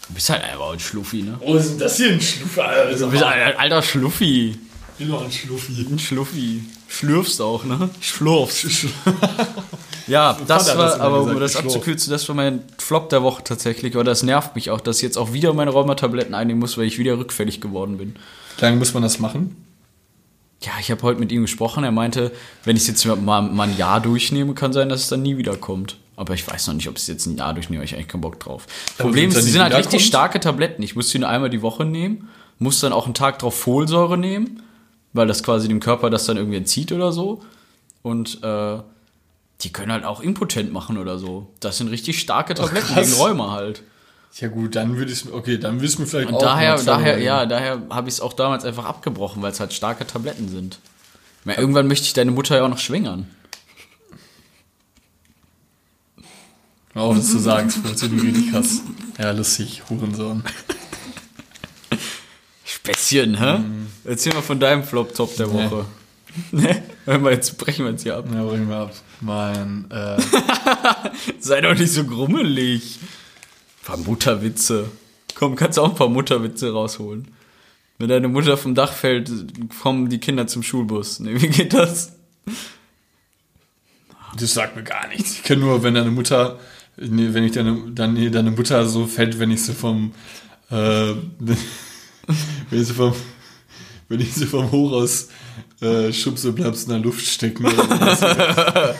Du bist halt einfach ein Schluffi, ne? Oh, ist denn das hier ein Schluffi? Alter, Du bist ein alter Schluffi. Ich bin noch ein Schluffi. Ein Schluffi. Schlürfst auch, ne? Schlurfst. ja, das war, das aber um gesagt, das geschlurft. abzukürzen, das war mein Flop der Woche tatsächlich. Aber das nervt mich auch, dass ich jetzt auch wieder meine Rheumatabletten einnehmen muss, weil ich wieder rückfällig geworden bin. Wie lange muss man das machen? Ja, ich habe heute mit ihm gesprochen. Er meinte, wenn ich es jetzt mal, mal ein Jahr durchnehme, kann sein, dass es dann nie wieder kommt. Aber ich weiß noch nicht, ob ich es jetzt ein Jahr durchnehme, habe ich eigentlich keinen Bock drauf. Problem wenn's ist, die nicht sind halt richtig starke Tabletten. Ich muss die nur einmal die Woche nehmen, muss dann auch einen Tag drauf Folsäure nehmen, weil das quasi dem Körper das dann irgendwie entzieht oder so. Und äh, die können halt auch impotent machen oder so. Das sind richtig starke Tabletten gegen Rheuma halt. Ja gut, dann würde ich okay, dann würde ich mir vielleicht Und auch daher, daher, ja, daher habe ich es auch damals einfach abgebrochen, weil es halt starke Tabletten sind. Meine, irgendwann möchte ich deine Mutter ja auch noch schwängern. Auf, zu sagen, es funktioniert richtig krass. Ja, lustig, Hurensohn. Späßchen, hä? Erzähl mal von deinem Flop-Top der Nee. Woche. [laughs] Ne? Hör mal, jetzt brechen wir uns hier ab. Ja, bring mal ab. Mein, äh, [laughs] Sei doch nicht so grummelig. Ein paar Mutterwitze. Komm, kannst du auch ein paar Mutterwitze rausholen. Wenn deine Mutter vom Dach fällt, kommen die Kinder zum Schulbus. Ne, wie geht das? das sagt mir gar nichts. Ich kenne nur, wenn deine Mutter, nee, wenn ich deine, dann, nee, deine Mutter so fällt, wenn ich sie vom, äh, [laughs] wenn ich sie vom, wenn ich sie vom Hochhaus äh, schubse, bleibst du in der Luft stecken. [laughs] Oder,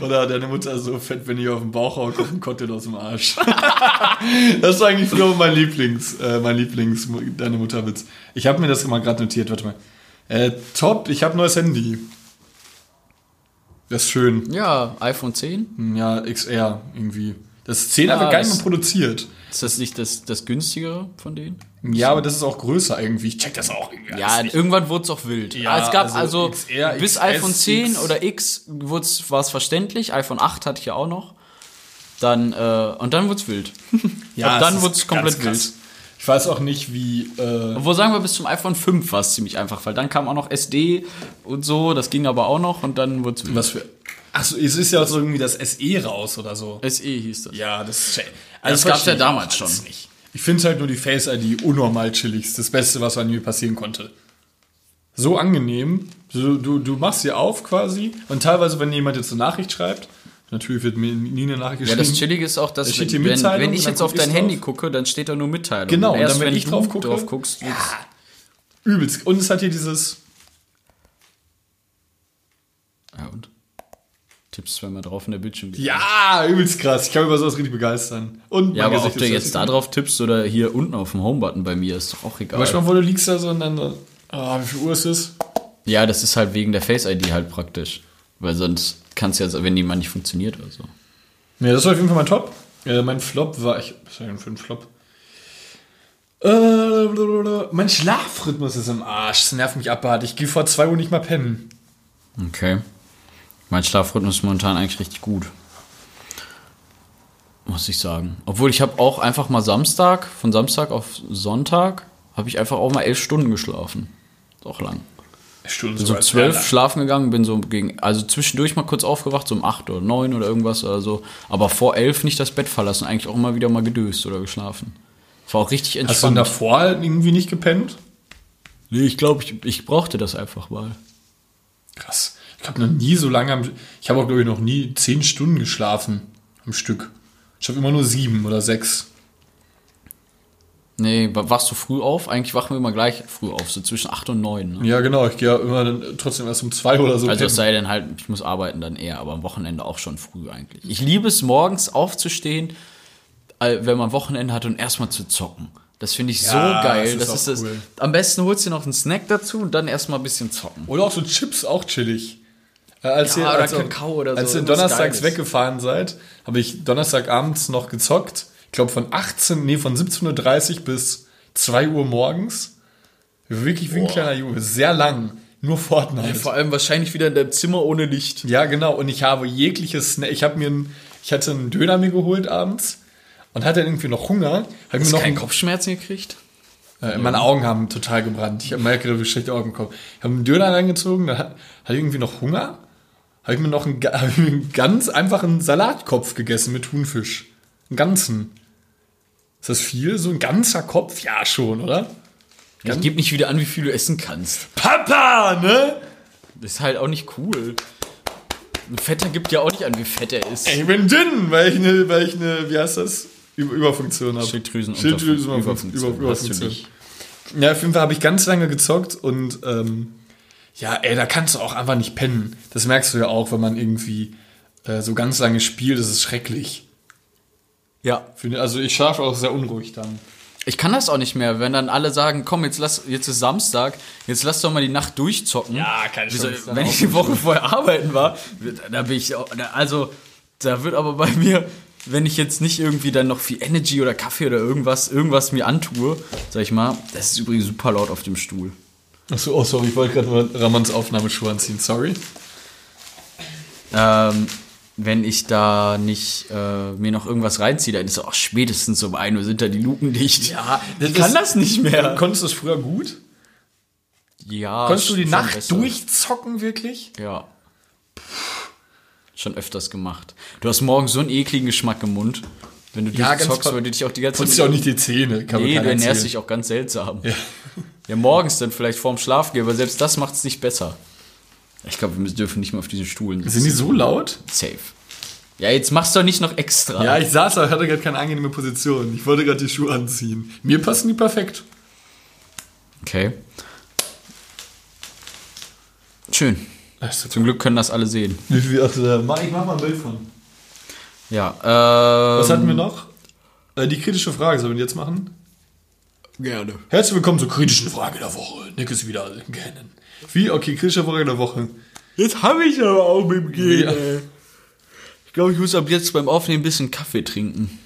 oder deine Mutter so fett, wenn ich auf den Bauch hau, kommt ein Cocktail aus dem Arsch. [laughs] das war eigentlich früher mein Lieblings, äh, mein Lieblings, deine Mutterwitz. Ich habe mir das mal gerade notiert, warte mal. Äh, top, ich habe ein neues Handy. Das ist schön. Ja, iPhone 10. Ja, XR irgendwie. Das 10 Ja, gar nicht das- mehr produziert. Ist das nicht das, das günstigere von denen? Ja, aber das ist auch größer irgendwie. Ich check das auch irgendwie. Ja, irgendwann wurde es auch wild. Ja, es gab also also, XR, bis XS, iPhone 10 X. oder X war es verständlich. iPhone 8 hatte ich ja auch noch. Dann, äh, und dann wurde [laughs] es wild. ja, dann wurde es komplett krass. Ich weiß auch nicht, wie. Äh, Obwohl sagen wir, bis zum iPhone 5 war es ziemlich einfach, weil dann kam auch noch SD und so, das ging aber auch noch und dann wurde es was für. Achso, es ist ja auch so irgendwie das SE raus oder so. SE hieß das. Ja, das ist. das verstehe gab's ja damals schon. Nicht. Ich finde halt nur die Face ID unnormal chillig. Das Beste, was an mir passieren konnte. So angenehm. So, du, du machst sie auf quasi. Und teilweise, wenn jemand jetzt eine Nachricht schreibt, natürlich wird mir nie eine Nachricht Ja, geschrieben. das Chillige ist auch, dass Da wenn, wenn, wenn und ich jetzt auf dein Handy drauf. gucke, dann steht da nur Mitteilung. Genau, und und erst dann, wenn wenn ich du drauf gucke- drauf guckst, wird's- Übelst. Und es hat hier dieses. ja und? Tippst zweimal drauf in der Bildschirm. Ja, übelst krass. Ich kann mich über sowas richtig begeistern. Und Ja, aber ob Gesicht du ist jetzt da drauf tippst oder hier unten auf dem Home-Button bei mir, ist doch auch egal. Manchmal, wo du liegst da so und dann so. Ah, wie viel Uhr ist es? Ja, das ist halt wegen der Face-ID halt praktisch. Weil sonst kannst du ja, wenn die mal nicht funktioniert oder so. Ja, das war auf jeden Fall mein Top. Äh, mein Flop war. Ich, was war denn für ein Flop? Äh, blablabla. mein Schlafrhythmus ist im Arsch. Das nervt mich abartig. Ich gehe vor 2 Uhr nicht mal pennen. Okay. Mein Schlafrhythmus ist momentan eigentlich richtig gut. Muss ich sagen. Obwohl ich habe auch einfach mal Samstag, von Samstag auf Sonntag, habe ich einfach auch mal elf Stunden geschlafen. Ist auch lang. Stunden Bin so um zwölf schlafen gegangen, bin so gegen, also zwischendurch mal kurz aufgewacht, so um acht oder neun oder irgendwas oder so. Aber vor elf nicht das Bett verlassen, eigentlich auch immer wieder mal gedöst oder geschlafen. War auch richtig Hast du entspannt. davor irgendwie nicht gepennt? nee, ich glaube, ich, ich brauchte das einfach mal. Krass. Ich habe noch nie so lange. Am, ich habe auch, glaube ich, noch nie 10 Stunden geschlafen am Stück. Ich habe immer nur sieben oder sechs. Nee, wa- wachst du früh auf? Eigentlich wachen wir immer gleich früh auf, so zwischen 8 und 9. Ne? Ja, genau. Ich gehe ja immer dann trotzdem erst um zwei oder so. Also es sei denn halt, ich muss arbeiten dann eher, aber am Wochenende auch schon früh eigentlich. Ich liebe es, morgens aufzustehen, wenn man Wochenende hat und erstmal zu zocken. Das finde ich so Ja, geil. das Das ist ist, auch das. cool. Am besten holst du dir noch einen Snack dazu und dann erstmal ein bisschen zocken. Oder auch so Chips, auch chillig. Äh, als Ja, ihr, oder als, Kakao oder so, Als ihr donnerstags weggefahren seid, habe ich Donnerstagabends noch gezockt. Ich glaube von 18, nee, von 17.30 Uhr bis 2 Uhr morgens. Wirklich wie ein kleiner Junge. Sehr lang. Nur Fortnite. Vor allem wahrscheinlich wieder in deinem Zimmer ohne Licht. Ja, genau. Und ich habe jegliches Snack. Ich habe mir ein, ich hatte einen Döner mir geholt abends und hatte irgendwie noch Hunger. Habe mir Hast du noch keinen einen, Kopfschmerzen gekriegt? äh, meine Augen haben total gebrannt. Ich merke, wie schlechte Augen kommen. Ich habe einen Döner reingezogen, dann hat- hatte ich irgendwie noch Hunger. Habe ich mir noch einen, [laughs] einen ganz einfachen Salatkopf gegessen mit Thunfisch. Einen ganzen. Ist das viel? So ein ganzer Kopf? Ja, schon, oder? Ich gebe nicht wieder an, wie viel du essen kannst. Papa, ne? Das ist halt auch nicht cool. Ein Fetter gibt ja auch nicht an, wie fett er ist. Ey, ich bin dünn, weil ich eine, weil ich eine, wie heißt das? Über Überfunktion habe. Schilddrüsen Schilddrüsenüberfunktion. Überfunktion. Über, Überfunktion. Ja, auf jeden Fall habe ich ganz lange gezockt und ähm, ja, ey, da kannst du auch einfach nicht pennen. Das merkst du ja auch, wenn man irgendwie äh, so ganz lange spielt, das ist schrecklich. Ja. Also ich schlafe auch sehr unruhig dann. Ich kann das auch nicht mehr, wenn dann alle sagen, komm, jetzt lass, jetzt ist Samstag, jetzt lass doch mal die Nacht durchzocken. Ja, keine Wieso, Chance. Wenn ich die Woche vorher arbeiten war, da bin ich, also, da wird aber bei mir, wenn ich jetzt nicht irgendwie dann noch viel Energy oder Kaffee oder irgendwas, irgendwas mir antue, sag ich mal, das ist übrigens super laut auf dem Stuhl. Achso, oh sorry, ich wollte gerade mal Ramons Aufnahmeschuhe anziehen, sorry. Ähm, wenn ich da nicht äh, mir noch irgendwas reinziehe, dann ist so, ach, spätestens um 1 Uhr sind da die Luken dicht. Ja, ich kann das nicht mehr. Konntest du es früher gut? Ja. Konntest du die Nacht besser. durchzocken, wirklich? Ja. Schon öfters gemacht. Du hast morgens so einen ekligen Geschmack im Mund. Wenn du Ja, durchzockst, weil du dich auch die ganze Putzt ja auch nicht die Zähne. Kann Nee, du ernährst erzählen. dich auch ganz seltsam. Ja. morgens dann vielleicht vorm Schlafgehen, aber selbst das macht es nicht besser. Ich glaube, wir müssen- dürfen nicht mehr auf diesen Stuhlen sitzen. Sind die so laut? Safe. Ja, jetzt machst du doch nicht noch extra. Ja, ich saß, aber hatte gerade keine angenehme Position. Ich wollte gerade die Schuhe anziehen. Mir passen die perfekt. Okay. Schön. Zum Glück können das alle sehen. Ich mach mal ein Bild von. Ja, ähm, Was hatten wir noch? Äh, die kritische Frage sollen wir jetzt machen? Gerne. Herzlich willkommen zur kritischen Frage der Woche. Nick ist wieder kennen. Wie? Okay, kritische Frage der Woche. Jetzt habe ich aber auch mit dem Gehen, Ja. ey. Ich glaube, ich muss ab jetzt beim Aufnehmen ein bisschen Kaffee trinken.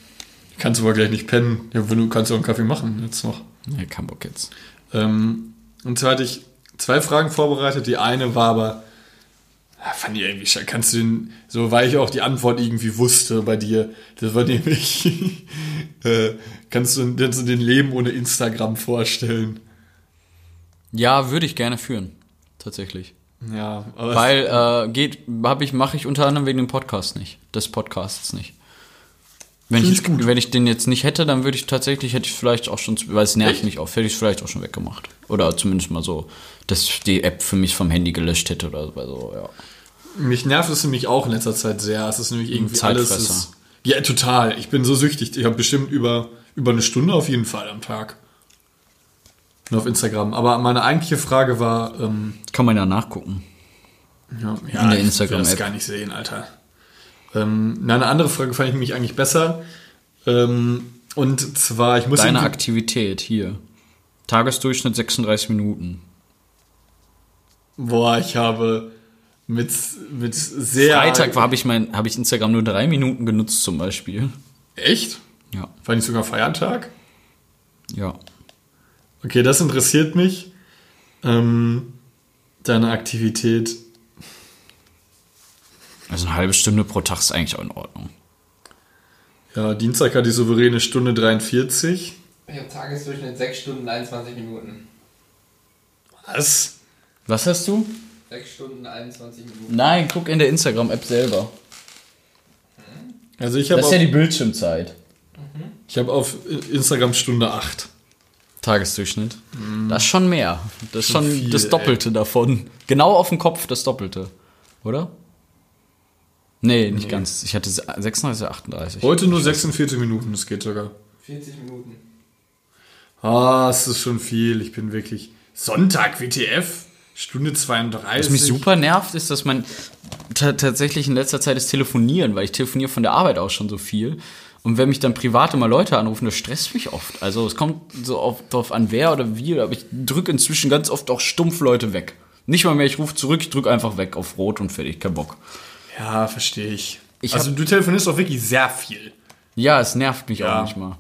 Kannst du aber gleich nicht pennen. Ja, wenn du kannst auch einen Kaffee machen jetzt noch. Ja, kein Bock jetzt. Ähm, und zwar hatte ich zwei Fragen vorbereitet. Die eine war aber, fand ich irgendwie, scheiße. kannst du den, so weil ich auch die Antwort irgendwie wusste bei dir. Das war [laughs] nämlich, äh, kannst du dir so den Leben ohne Instagram vorstellen? Ja, würde ich gerne führen. Tatsächlich. Ja, aber Weil, äh, geht, hab ich, mache ich unter anderem wegen dem Podcast nicht. Des Podcasts nicht. Wenn ich, gut. wenn ich den jetzt nicht hätte, dann würde ich tatsächlich, hätte ich vielleicht auch schon, weil es nervt Echt? mich auf, hätte ich es vielleicht auch schon weggemacht. Oder zumindest mal so, dass die App für mich vom Handy gelöscht hätte oder so, ja. Mich nervt es nämlich auch in letzter Zeit sehr. Es ist nämlich irgendwie alles. Zeitfresser. Ist, ja, total. Ich bin so süchtig. Ich habe bestimmt über, über eine Stunde auf jeden Fall am Tag. Nur auf Instagram. Aber meine eigentliche Frage war, ähm, Kann man ja nachgucken. ja, In der ich will das Instagram-App. gar nicht sehen, Alter. Ähm, na, eine andere Frage fand ich nämlich eigentlich besser. Ähm, und zwar, ich muss Deine Aktivität hier. Tagesdurchschnitt 36 Minuten. Boah, ich habe mit, mit sehr. Freitag habe ich mein, habe ich Instagram nur drei Minuten genutzt zum Beispiel. Echt? Ja. War nicht sogar Feiertag? Ja. Okay, das interessiert mich. Ähm, deine Aktivität. Also eine halbe Stunde pro Tag ist eigentlich auch in Ordnung. Ja, Dienstag hat die souveräne Stunde 43. Ich habe Tagesdurchschnitt 6 Stunden 21 Minuten. Was? Was hast du? 6 Stunden 21 Minuten. Nein, guck in der Instagram-App selber. Also ich habe Das auf, ist ja die Bildschirmzeit. ich hab auf Instagram Stunde 8. Tagesdurchschnitt. Das ist schon mehr. Das ist Schon schon viel, das Doppelte davon. Genau auf den Kopf das Doppelte. Oder? Nee, nicht ganz. Ich hatte 36 oder 38. Heute nur 46 Minuten, das geht sogar. 40 Minuten. Ah, es ist schon viel. Ich bin wirklich. Sonntag, WTF? Stunde 32. Was mich super nervt, ist, dass man ta- tatsächlich in letzter Zeit das Telefonieren, weil ich telefoniere von der Arbeit aus schon so viel. Und wenn mich dann private mal Leute anrufen, das stresst mich oft. Also es kommt so auf, drauf an, wer oder wie, aber ich drücke inzwischen ganz oft auch stumpf Leute weg. Nicht mal mehr, ich rufe zurück, ich drücke einfach weg auf Rot und fertig, kein Bock. Ja, verstehe ich. Ich also du telefonierst auch wirklich sehr viel. Ja, es nervt mich Ja. auch manchmal.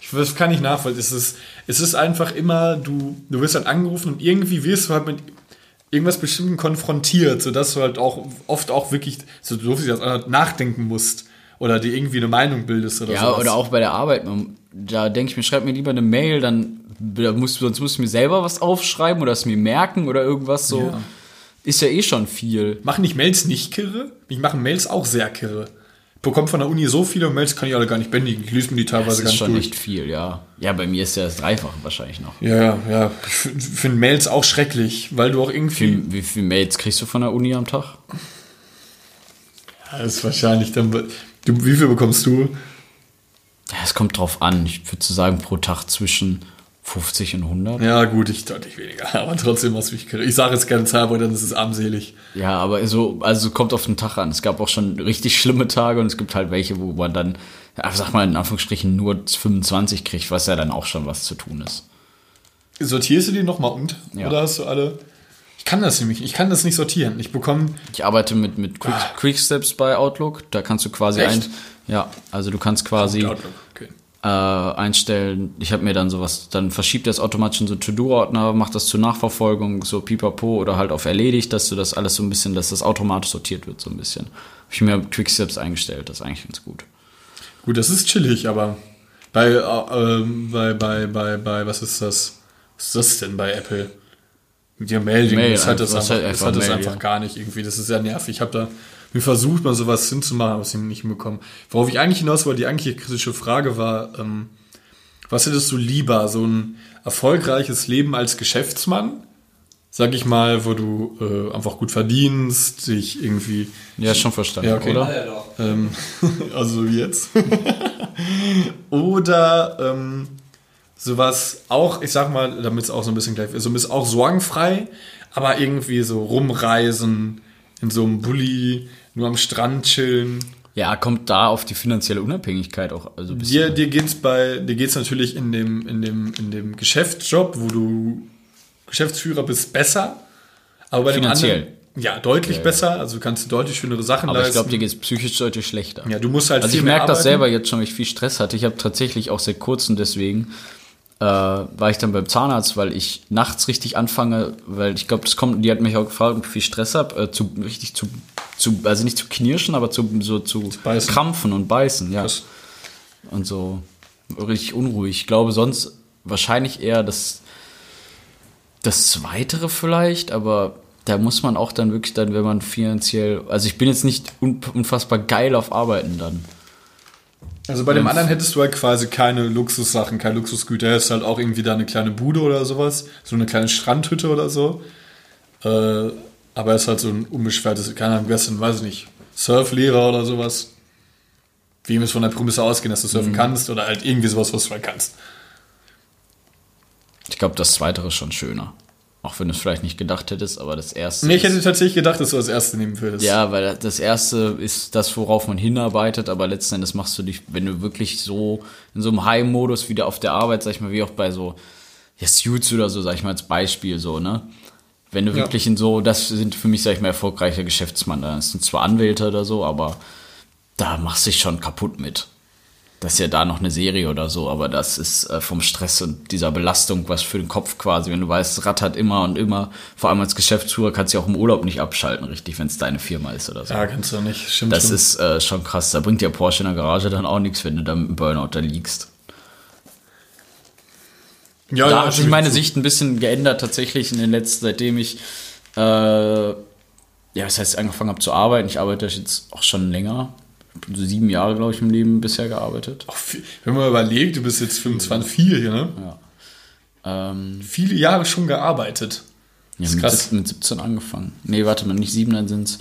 Ich, das kann ich nachvollziehen. Es ist, es ist einfach immer, du, du wirst halt angerufen und irgendwie wirst du halt mit irgendwas Bestimmten konfrontiert, sodass du halt auch oft auch wirklich, so doof sich das nachdenken musst. Oder dir irgendwie eine Meinung bildest oder Ja, sowas. oder auch bei der Arbeit. Da denke ich mir, schreib mir lieber eine Mail, dann da muss, sonst muss ich mir selber was aufschreiben oder es mir merken oder irgendwas so. Ja. Ist ja eh schon viel. Machen nicht Mails nicht kirre? Ich mache Mails auch sehr kirre. Ich bekomme von der Uni so viele Mails, kann ich alle gar nicht bändigen. Ich lese mir die Das teilweise gar ist nicht schon durch. echt viel, ja. Ja, bei mir ist ja das Dreifache wahrscheinlich noch. Ja, ja, ja. Ich finde Mails auch schrecklich, weil du auch irgendwie. Wie, wie viele Mails kriegst du von der Uni am Tag? Ja, das ist wahrscheinlich dann. Du, wie viel bekommst du? Es kommt drauf an. Ich würde so sagen, pro Tag zwischen 50 und 100. Ja, gut, ich deutlich weniger. [laughs] Aber trotzdem was mich kirre. Ich sage jetzt keine Zahl, weil dann ist es armselig. Ja, aber so, also kommt auf den Tag an. Es gab auch schon richtig schlimme Tage und es gibt halt welche, wo man dann, sag mal in Anführungsstrichen, nur 25 kriegt, was ja dann auch schon was zu tun ist. Sortierst du die nochmal unter? Ja. Oder hast du alle. Ich kann das nämlich, ich kann das nicht sortieren. Ich bekomme. Ich arbeite mit, mit Quick, Quick Steps bei Outlook. Da kannst du quasi Ah. Echt? ein. Ja, also du kannst quasi. Okay. äh, einstellen. Ich habe mir dann sowas, dann verschiebt er es automatisch in so To-Do-Ordner, macht das zur Nachverfolgung, so pipapo oder halt auf erledigt, dass du das alles so ein bisschen, dass das automatisch sortiert wird, so ein bisschen. Habe ich mir Quicksteps eingestellt, das ist eigentlich ganz gut. Gut, das ist chillig, aber bei, äh, ähm, bei, bei, bei, bei, was ist das? Was ist das denn bei Apple? Mit ihrem Mail-Ding, Mail das hat das einfach, einfach, das hat das hat das Mail, einfach ja. gar nicht irgendwie. Das ist sehr nervig. Ich habe da mir versucht, mal sowas hinzumachen, aber es nicht hinbekommen. Worauf ich eigentlich hinaus wollte, die eigentliche kritische Frage war, ähm, was hättest du lieber? So ein erfolgreiches Leben als Geschäftsmann? Sag ich mal, wo du äh, einfach gut verdienst, dich irgendwie Ja, schon verstanden, Ja, okay. oder? Ja, doch. ähm, [laughs] also wie jetzt. [laughs] Oder ähm, sowas auch, ich sag mal, damit es auch so ein bisschen gleich ist, so ein bisschen auch sorgenfrei, aber irgendwie so rumreisen, in so einem Bulli, nur am Strand chillen. Ja, kommt da auf die finanzielle Unabhängigkeit auch also ein bisschen. Dir, dir geht's bei, dir geht's natürlich in dem, in dem, in dem Geschäftsjob, wo du Geschäftsführer bist, besser. Aber bei Finanziell. dem anderen, ja, deutlich besser. Also du kannst deutlich schönere Sachen aber ich leisten. glaube, dir geht es psychisch deutlich schlechter. ja, du musst halt Also ich merke das selber jetzt schon, weil ich viel Stress hatte. Ich habe tatsächlich auch seit kurzem deswegen äh, war ich dann beim Zahnarzt, weil ich nachts richtig anfange, weil ich glaube, das kommt, die hat mich auch gefragt, ob ich viel Stress habe, äh, zu richtig zu, zu, also nicht zu knirschen, aber zu so zu, beißen. krampfen und beißen, ja. Krass. Und so richtig unruhig. Ich glaube sonst wahrscheinlich eher das das Zweitere vielleicht, aber da muss man auch dann wirklich dann, wenn man finanziell, also ich bin jetzt nicht un unfassbar geil auf Arbeiten dann. Also bei dem anderen hättest du halt quasi keine Luxussachen, keine Luxusgüter. Hättest halt auch irgendwie da eine kleine Bude oder sowas, so eine kleine Strandhütte oder so. Äh, aber er ist halt so ein unbeschwertes, keine Ahnung, gestern, weiß ich nicht, Surflehrer oder sowas. Wie ihm es von der Prämisse ausgehen, dass du Mhm. surfen kannst oder halt irgendwie sowas, was du halt kannst. Ich glaube, das Zweitere ist schon schöner. Auch wenn du es vielleicht nicht gedacht hättest, aber das Erste. Nee, ich hätte tatsächlich gedacht, dass du als Erste nehmen würdest. Ja, weil das erste ist das, worauf man hinarbeitet, aber letzten Endes machst du dich, wenn du wirklich so in so einem High-Modus wieder auf der Arbeit, sag ich mal, wie auch bei so ja, Suits oder so, sag ich mal als Beispiel so, ne? Wenn du Ja. wirklich in so, das sind für mich, sag ich mal, erfolgreicher Geschäftsmann. Das sind zwar Anwälte oder so, aber da machst du dich schon kaputt mit. Das ist ja da noch eine Serie oder so, aber das ist äh, vom Stress und dieser Belastung was für den Kopf quasi. Wenn du weißt, rattert immer und immer, vor allem als Geschäftsführer kannst du ja auch im Urlaub nicht abschalten, richtig, wenn es deine Firma ist oder so. Ja, kannst du nicht. Stimmt das schon. ist äh, schon krass. Da bringt dir Porsche in der Garage dann auch nichts, wenn du da mit dem Burnout da liegst. ja, da ja, hat sich stimmt. meine Sicht ein bisschen geändert tatsächlich in den letzten, seitdem ich äh, ja, das heißt, angefangen habe zu arbeiten. Ich arbeite jetzt auch schon länger. So sieben Jahre, glaube ich, im Leben bisher gearbeitet. Wenn man überlegt, du bist jetzt 25, viel hier, ne? Ähm, Viele Jahre schon gearbeitet. ja, ist mit, krass. sieb- mit 17 angefangen. Nee, warte mal, nicht sieben, dann sind es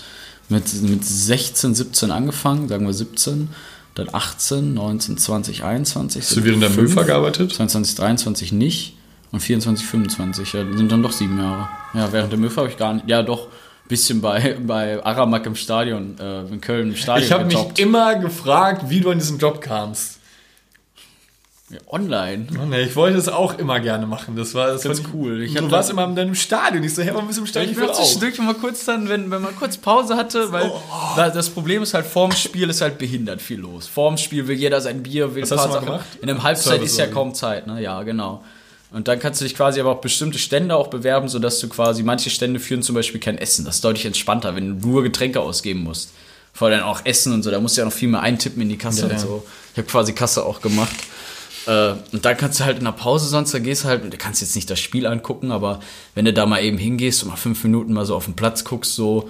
mit, mit 16, 17 angefangen, sagen wir 17, dann 18, 19, 20, 21. Hast du während der fünf, Möfa gearbeitet? 22, 23 nicht und 24, 25. Ja, sind dann doch sieben Jahre. Ja, während der Möfa habe ich gar nicht, ja doch, bisschen bei, bei Aramak im Stadion, äh, in Köln im Stadion Ich habe mich immer gefragt, wie du an diesen Job kamst. Ja, online. Oh, nee, ich wollte das auch immer gerne machen. Das war das Ganz cool. Ich du warst immer in deinem Stadion. Ich so, hey, warum bist du im Stadion? Ich will will zwischendurch mal kurz dann, wenn, wenn man kurz Pause hatte, weil Oh. das Problem ist halt, vorm Spiel ist halt behindert viel los. Vorm Spiel will jeder sein Bier, will Was ein hast du mal Sachen. gemacht? In einem Halbzeit Service ist ja kaum Zeit, ne? Ja, genau. Und dann kannst du dich quasi aber auch bestimmte Stände auch bewerben, sodass du quasi, manche Stände führen zum Beispiel kein Essen. Das ist deutlich entspannter, wenn du nur Getränke ausgeben musst. Vor allem auch Essen und so, da musst du ja noch viel mehr eintippen in die Kasse Ja, und so. Ich habe quasi Kasse auch gemacht. Äh, und dann kannst du halt in der Pause sonst, da gehst du halt, du kannst jetzt nicht das Spiel angucken, aber wenn du da mal eben hingehst und mal fünf Minuten mal so auf den Platz guckst, so,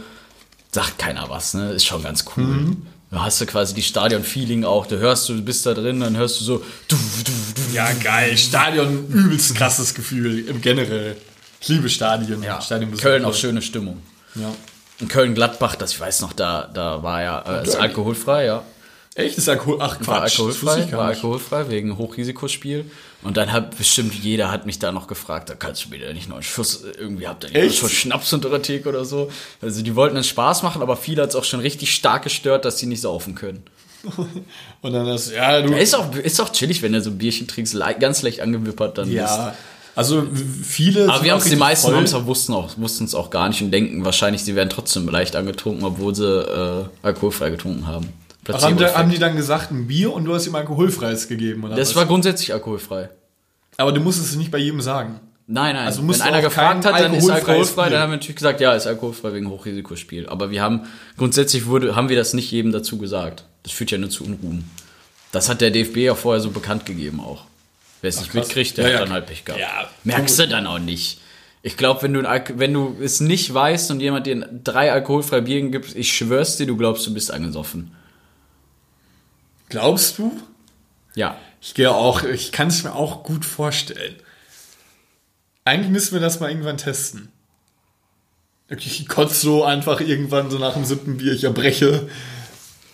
sagt keiner was, ne? Ist schon ganz cool. Mhm. Da hast du quasi die Stadion-Feeling auch. Du hörst, du bist da drin, dann hörst du so, du, du, du. Ja, geil. Stadion, übelst krasses Gefühl im generell. Ich liebe Stadien. Ja, Stadionbesuch. Köln auch schöne Stimmung. Ja. In Köln-Gladbach, das ich weiß noch, da, da war ja, äh, ist alkoholfrei, ja. Echt? Das ist Alkohol. Ach, Quatsch. War alkoholfrei, war alkoholfrei wegen Hochrisikospiel. Und dann hat bestimmt jeder hat mich da noch gefragt, da kannst du mir da nicht noch einen Schuss, irgendwie habt ihr nicht einen? Schuss Schnaps unter der Theke oder so. Also die wollten dann Spaß machen, aber viele hat es auch schon richtig stark gestört, dass sie nicht saufen können. [laughs] Und dann das, ja, du. Ist auch, ist auch chillig, wenn du so ein Bierchen trinkst, ganz leicht angewippert dann. Ja. Also, viele. Aber wir haben es, die meisten haben's auch, wussten auch, wussten es auch gar nicht und denken wahrscheinlich, sie werden trotzdem leicht angetrunken, obwohl sie äh, alkoholfrei getrunken haben. Ach, haben, die, Placebo-Effekt. haben die dann gesagt, ein Bier und du hast ihm alkoholfreies gegeben? Oder Das was? war grundsätzlich alkoholfrei. Aber du musstest es nicht bei jedem sagen. Nein, nein. Also Wenn einer gefragt hat, dann ist alkoholfrei, Bier. dann haben wir natürlich gesagt, ja, ist alkoholfrei wegen Hochrisikospiel. Aber wir haben, grundsätzlich wurde, haben wir das nicht jedem dazu gesagt. Das führt ja nur zu Unruhen. Das hat der DFB ja vorher so bekannt gegeben auch. Wer es nicht mitkriegt, der Ja, hat ja. dann halt Pech gehabt. Ja, Merkst du dann auch nicht. Ich glaube, wenn du, wenn du es nicht weißt und jemand dir drei alkoholfreie Bier gibt, ich schwör's dir, du glaubst, du bist angesoffen. Glaubst du? Ja. Ich gehe auch, ich kann es mir auch gut vorstellen. Eigentlich müssen wir das mal irgendwann testen. Ich kotze so einfach irgendwann so nach dem siebten Bier, ich erbreche.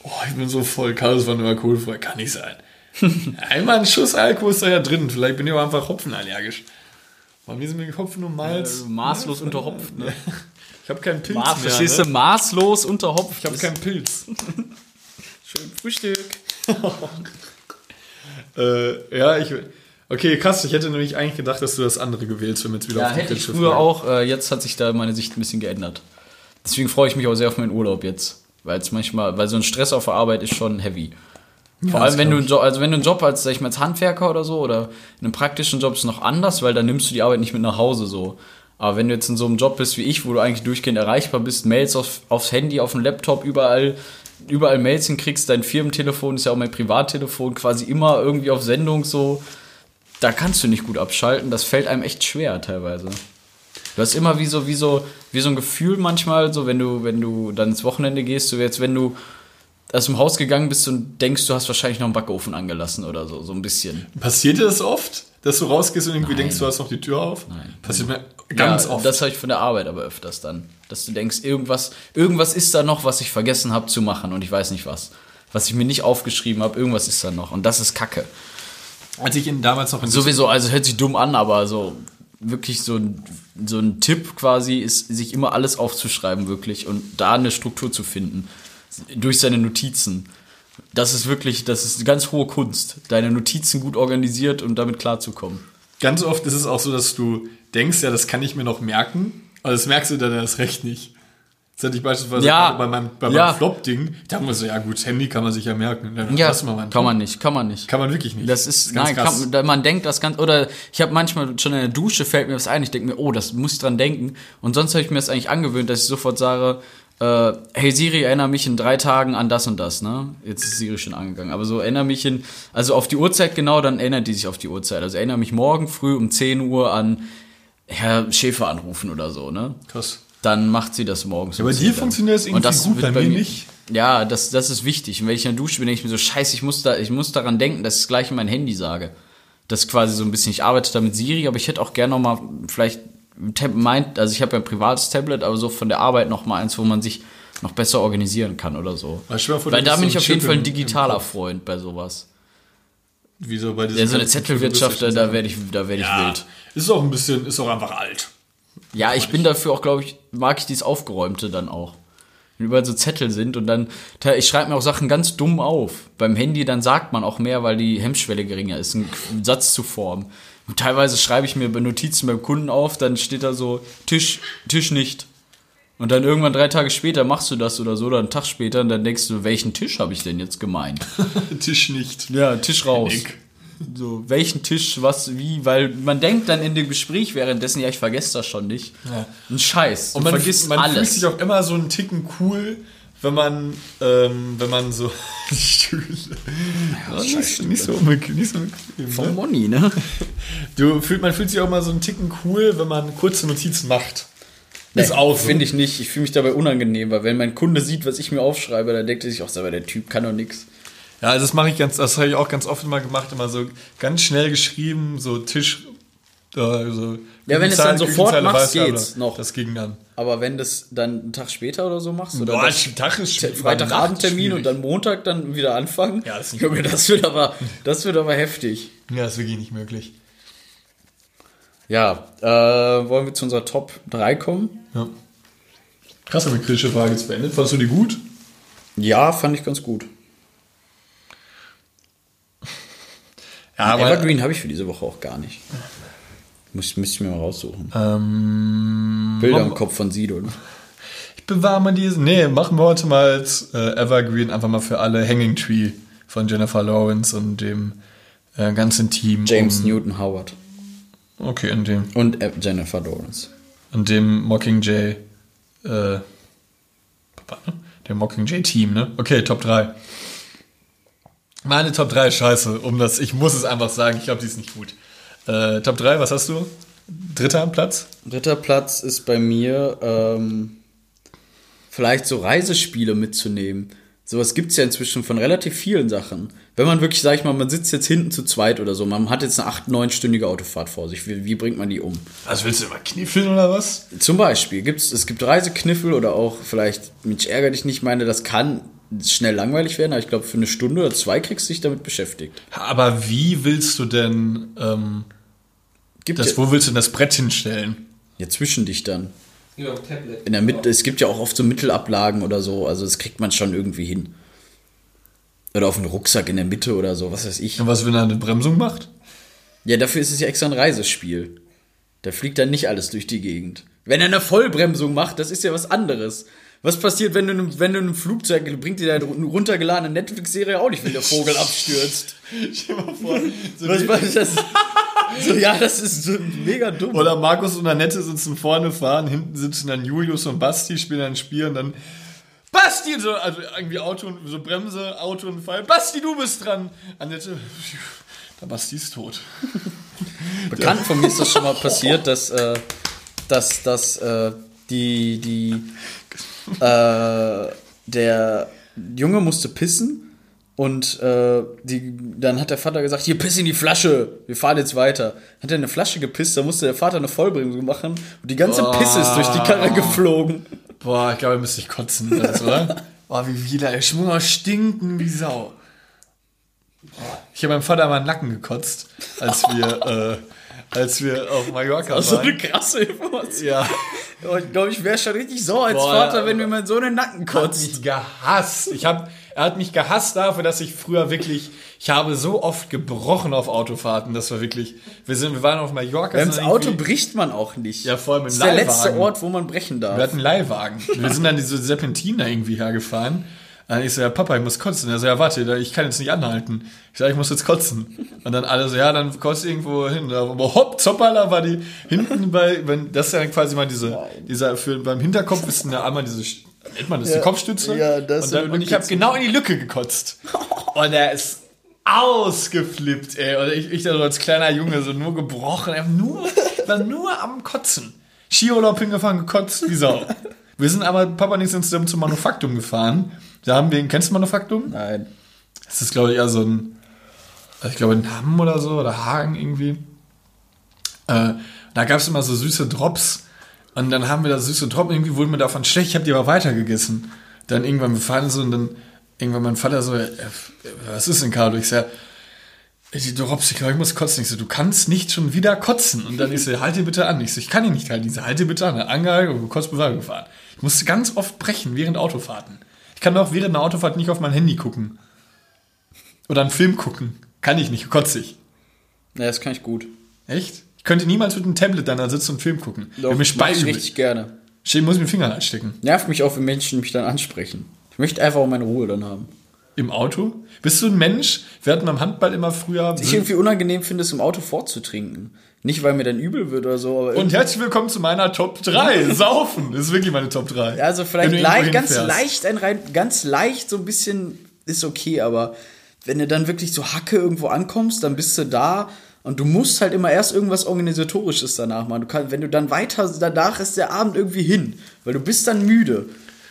Oh, ich bin so voll es war nur alkoholfrei, kann nicht sein. [laughs] Einmal ein Schuss Alkohol ist da ja drin, vielleicht bin ich auch einfach hopfenallergisch. Warum sind mir Hopfen und Malz? Äh, maßlos unterhopft, ne? [laughs] Ich habe keinen Pilz Ma mehr. verstehst Ne? du? Maßlos unterhopft. Ich habe keinen Pilz. [laughs] Schön Frühstück. [laughs] äh, ja, ich. Okay, krass. Ich hätte nämlich eigentlich gedacht, dass du das andere gewählt wenn wir jetzt wieder Ja, auf die hätte ich früher Frage- auch. Äh, jetzt hat sich da meine Sicht ein bisschen geändert. Deswegen freue ich mich auch sehr auf meinen Urlaub jetzt. Weil es manchmal, weil so ein Stress auf der Arbeit ist schon heavy. Vor das allem, wenn du, einen Job, also wenn du einen Job als, sag ich mal, als Handwerker oder so oder in einem praktischen Job ist noch anders, weil dann nimmst du die Arbeit nicht mit nach Hause so. Aber wenn du jetzt in so einem Job bist wie ich, wo du eigentlich durchgehend erreichbar bist, Mails auf, aufs Handy, auf dem Laptop, überall, überall Mails hinkriegst, dein Firmentelefon ist ja auch mein Privattelefon, quasi immer irgendwie auf Sendung so, da kannst du nicht gut abschalten, das fällt einem echt schwer teilweise. Du hast immer wie so, wie so, wie so ein Gefühl manchmal, so wenn du, wenn du dann ins Wochenende gehst, so jetzt, wenn du aus dem Haus gegangen bist und denkst, du hast wahrscheinlich noch einen Backofen angelassen oder so, so ein bisschen. Passiert dir das oft, dass du rausgehst und irgendwie Nein. denkst, du hast noch die Tür auf? Nein. Passiert mir ganz ja, oft. Das habe ich von der Arbeit aber öfters dann. Dass du denkst, irgendwas, irgendwas ist da noch, was ich vergessen habe zu machen und ich weiß nicht was. Was ich mir nicht aufgeschrieben habe, irgendwas ist da noch. Und das ist Kacke. Als ich ihn damals noch in Sowieso, also hört sich dumm an, aber so wirklich so ein, so ein Tipp quasi ist, sich immer alles aufzuschreiben, wirklich, und da eine Struktur zu finden. Durch seine Notizen. Das ist wirklich, das ist ganz hohe Kunst, deine Notizen gut organisiert und damit klarzukommen. Ganz oft ist es auch so, dass du denkst, ja, das kann ich mir noch merken, aber das merkst du dann erst recht nicht. Das hatte ich beispielsweise Ja. bei meinem, bei meinem Ja. Flop-Ding. Da muss ich, ja gut, das Handy kann man sich ja merken. Dann Ja, meinen kann man nicht, kann man nicht. Kann man wirklich nicht. Das ist, ganz nein, krass. kann, man denkt das ganz, oder ich habe manchmal schon in der Dusche fällt mir was ein, ich denke mir, oh, das muss ich dran denken. Und sonst habe ich mir das eigentlich angewöhnt, dass ich sofort sage, äh, hey Siri, erinnere mich in drei Tagen an das und das, ne? Jetzt ist Siri schon angegangen. Aber so erinnere mich in, also auf die Uhrzeit genau, dann erinnert die sich auf die Uhrzeit. Also erinnere mich morgen früh um 10 Uhr an Herr Schäfer anrufen oder so, ne? Krass. Dann macht sie das morgens. Ja, bei 10 dir dann. funktioniert das irgendwie gut, wird bei mir nicht. Ja, das, das ist wichtig. Und wenn ich in der Dusche bin, denke ich mir so, scheiße, ich muss, da, ich muss daran denken, dass ich es gleich in mein Handy sage. Das ist quasi so ein bisschen, ich arbeite da mit Siri, aber ich hätte auch gerne noch mal vielleicht meint, also ich habe ja ein privates Tablet, aber so von der Arbeit noch mal eins, wo man sich noch besser organisieren kann oder so. Vor, Weil da bin ich auf jeden Fall ein digitaler. Freund bei sowas. Wie so bei Ja, so eine Zettelwirtschaft, da, werde ich, da werd ich ja, wild. Ist auch ein bisschen, ist auch einfach alt. Ja, ich bin dafür auch, glaube ich, mag ich dieses Aufgeräumte dann auch. Wenn überall so Zettel sind und dann, ich schreibe mir auch Sachen ganz dumm auf. Beim Handy, dann sagt man auch mehr, weil die Hemmschwelle geringer ist, einen Satz zu formen. Und teilweise schreibe ich mir bei Notizen beim Kunden auf, dann steht da so, Tisch, Tisch nicht. Und dann irgendwann drei Tage später machst du das oder so, oder einen Tag später, und dann denkst du, welchen Tisch habe ich denn jetzt gemeint? [laughs] Tisch nicht. Ja, Tisch raus. Nick. So, welchen Tisch, was, wie, weil man denkt dann in dem Gespräch währenddessen, ja, ich vergesse das schon nicht. Ja. Ein Scheiß. Du Und man, vergisst man fühlt alles. sich auch immer so einen Ticken cool, wenn man, ähm, wenn man so [laughs] Stühle. Ja, nicht, nicht so unbequem, nicht so Vom ne? Moni, ne? Du fühlt, man fühlt sich auch mal so einen Ticken cool, wenn man kurze Notizen macht. Ist auch so. Finde ich nicht. Ich fühle mich dabei unangenehm, weil wenn mein Kunde sieht, was ich mir aufschreibe, dann denkt er sich auch selber, der Typ kann doch nix. Ja, also das mache ich ganz, das habe ich auch ganz oft immer gemacht, immer so ganz schnell geschrieben, so Tisch. Äh, so Ja, wenn es dann sofort machst, geht's noch. Das ging dann. Aber wenn das dann einen Tag später oder so machst, oder Boah, das- Tag ist. Freitagabendtermin und dann Montag dann wieder anfangen. Ja, das ist nicht Junge, das wird aber, das wird aber heftig. Ja, das ist wirklich nicht möglich. Ja, äh, wollen wir zu unserer Top 3 kommen? Ja. Krass, haben wir kritische Frage jetzt beendet. Fandest du die gut? Ja, fand ich ganz gut. [laughs] Ja, Evergreen habe ich für diese Woche auch gar nicht. Muss, müsste ich mir mal raussuchen. ähm, Bilder im Kopf von Sido. Ne? bewahren wir diese. Nee, machen wir heute mal als äh, Evergreen einfach mal für alle Hanging Tree von Jennifer Lawrence und dem äh, ganzen Team. James um, Newton Howard. Okay, und dem, Und Jennifer Lawrence. Und dem Mockingjay. Äh, ne? Dem Mockingjay-Team, ne? Okay, Top 3. Meine Top 3 ist scheiße, um das, ich muss es einfach sagen, ich glaube, die ist nicht gut. Äh, Top 3, was hast du? Dritter Platz? Dritter Platz ist bei mir ähm, vielleicht so Reisespiele mitzunehmen. Sowas gibt es ja inzwischen von relativ vielen Sachen. Wenn man wirklich, sag ich mal, man sitzt jetzt hinten zu zweit oder so, man hat jetzt eine 8-, 9-stündige Autofahrt vor sich. Wie, wie bringt man die um? Was willst du immer kniffeln oder was? Zum Beispiel gibt's, es gibt Reisekniffel oder auch vielleicht, Mensch, ärger dich nicht, ich meine, das kann schnell langweilig werden, aber ich glaube, für eine Stunde oder zwei kriegst du dich damit beschäftigt. Aber wie willst du denn, ähm, Gibt das, wo willst du denn das Brett hinstellen? ja zwischen dich dann. Dem Tablet. In der Mitte, es gibt ja auch oft so Mittelablagen oder so, also das kriegt man schon irgendwie hin. Oder auf einen Rucksack in der Mitte oder so, was weiß ich. Und was, wenn er eine Bremsung macht? Ja, dafür ist es ja extra ein Reisespiel. Da fliegt dann nicht alles durch die Gegend. Wenn er eine Vollbremsung macht, das ist ja was anderes. Was passiert, wenn du, wenn du in einem Flugzeug, bringt dir deine runtergeladene Netflix-Serie auch nicht, wenn der Vogel abstürzt? [laughs] Stell dir mal vor, so Was war das? [laughs] So, ja, das ist so mega dumm. Oder Markus und Annette sitzen vorne, fahren, hinten sitzen dann Julius und Basti, spielen ein Spiel und dann Basti, so, also irgendwie Auto, und- so Bremse, Auto und Fall. Basti, du bist dran. Annette, [laughs] der Basti ist tot. [laughs] Bekannten von mir ist das schon mal passiert, dass, äh, dass, dass äh, die, die, äh, der Junge musste pissen und äh, die, dann hat der Vater gesagt, hier piss in die Flasche, wir fahren jetzt weiter. Hat er in eine Flasche gepisst, da musste der Vater eine Vollbremsung machen und die ganze Pisse ist durch die Karre geflogen. Boah, ich glaube, er müsste ich kotzen, das, oder? [laughs] Boah, wie wieder, ey, Schwunger stinken wie Sau. Ich habe meinem Vater mal einen Nacken gekotzt, als wir, [laughs] äh, als wir auf Mallorca So waren. eine krasse Information. ja. Ich glaube, ich wäre schon richtig sauer als Boah, Vater, wenn mir mein Sohn in den Nacken hat kotzt. mich gehasst. Ich hab, er hat mich gehasst dafür, dass ich früher wirklich, ich habe so oft gebrochen auf Autofahrten. Das war wirklich, wir sind, wir waren auf Mallorca. Sind Auto bricht man auch nicht. Ja, vor allem im Das ist der letzte Leihwagen. Ort, wo man brechen darf. Wir hatten einen Leihwagen. Wir sind dann diese Serpentinen da irgendwie hergefahren. Und ich so, ja, Papa, ich muss kotzen. Er so, ja, warte, ich kann jetzt nicht anhalten. Ich sag, ich muss jetzt kotzen. Und dann alle so, ja, dann kotzt irgendwo hin. Aber hopp, zoppala war die hinten bei, wenn, das ist ja dann quasi mal diese, dieser, für, beim Hinterkopf ist ja einmal diese, nennt man das, die Kopfstütze? ja, das und, dann, und ich habe genau in die Lücke gekotzt. Und er ist ausgeflippt, ey. Und ich, ich da so als kleiner Junge so nur gebrochen, er nur, war nur am Kotzen. Skiurlaub hingefahren, gekotzt, wie Sau. Wir sind aber, Papa und ich sind zusammen zum Manufaktum gefahren. Da haben wir, kennst du Manufaktum? Nein. Das ist, glaube ich, eher so ein, also ich glaube, in Hamm oder so, oder Hagen irgendwie. Äh, da gab es immer so süße Drops. Und dann haben wir da süße Drops, irgendwie wurden mir davon schlecht, ich habe die aber weitergegessen. Dann irgendwann, wir fahren so und dann irgendwann mein Vater so, äh, was ist denn, Carlo? Ich sag, die Drops, ich glaube, ich muss kotzen. Ich so, du kannst nicht schon wieder kotzen. Und dann ich so, halt dir bitte an. Ich so, ich kann ihn nicht halten. Ich so, halt dir bitte an. Angehalten und kurz Bewegung gefahren. Ich musste ganz oft brechen während Autofahrten. Ich kann auch während einer Autofahrt nicht auf mein Handy gucken. Oder einen Film gucken. Kann ich nicht, kotze ich. Ja, das kann ich gut. Echt? Ich könnte niemals mit einem Tablet dann da sitzen und Film gucken. Doch, mir mach ich richtig gerne. Ich muss mir den Finger anstecken. Nervt mich auch, wenn Menschen mich dann ansprechen. Ich möchte einfach auch meine Ruhe dann haben. Im Auto? Bist du ein Mensch? Wir hatten beim Handball immer früher. Ich irgendwie unangenehm finde, es im Auto vorzutrinken. Nicht, weil mir dann übel wird oder so, Und herzlich willkommen zu meiner Top 3. [laughs] Saufen. Das ist wirklich meine Top 3. Ja, also vielleicht leicht, ganz hinfährst. leicht ein rein, ganz leicht so ein bisschen ist okay, aber wenn du dann wirklich so Hacke irgendwo ankommst, dann bist du da und du musst halt immer erst irgendwas organisatorisches danach machen. Du kannst, wenn du dann weiter danach ist der Abend irgendwie hin, weil du bist dann müde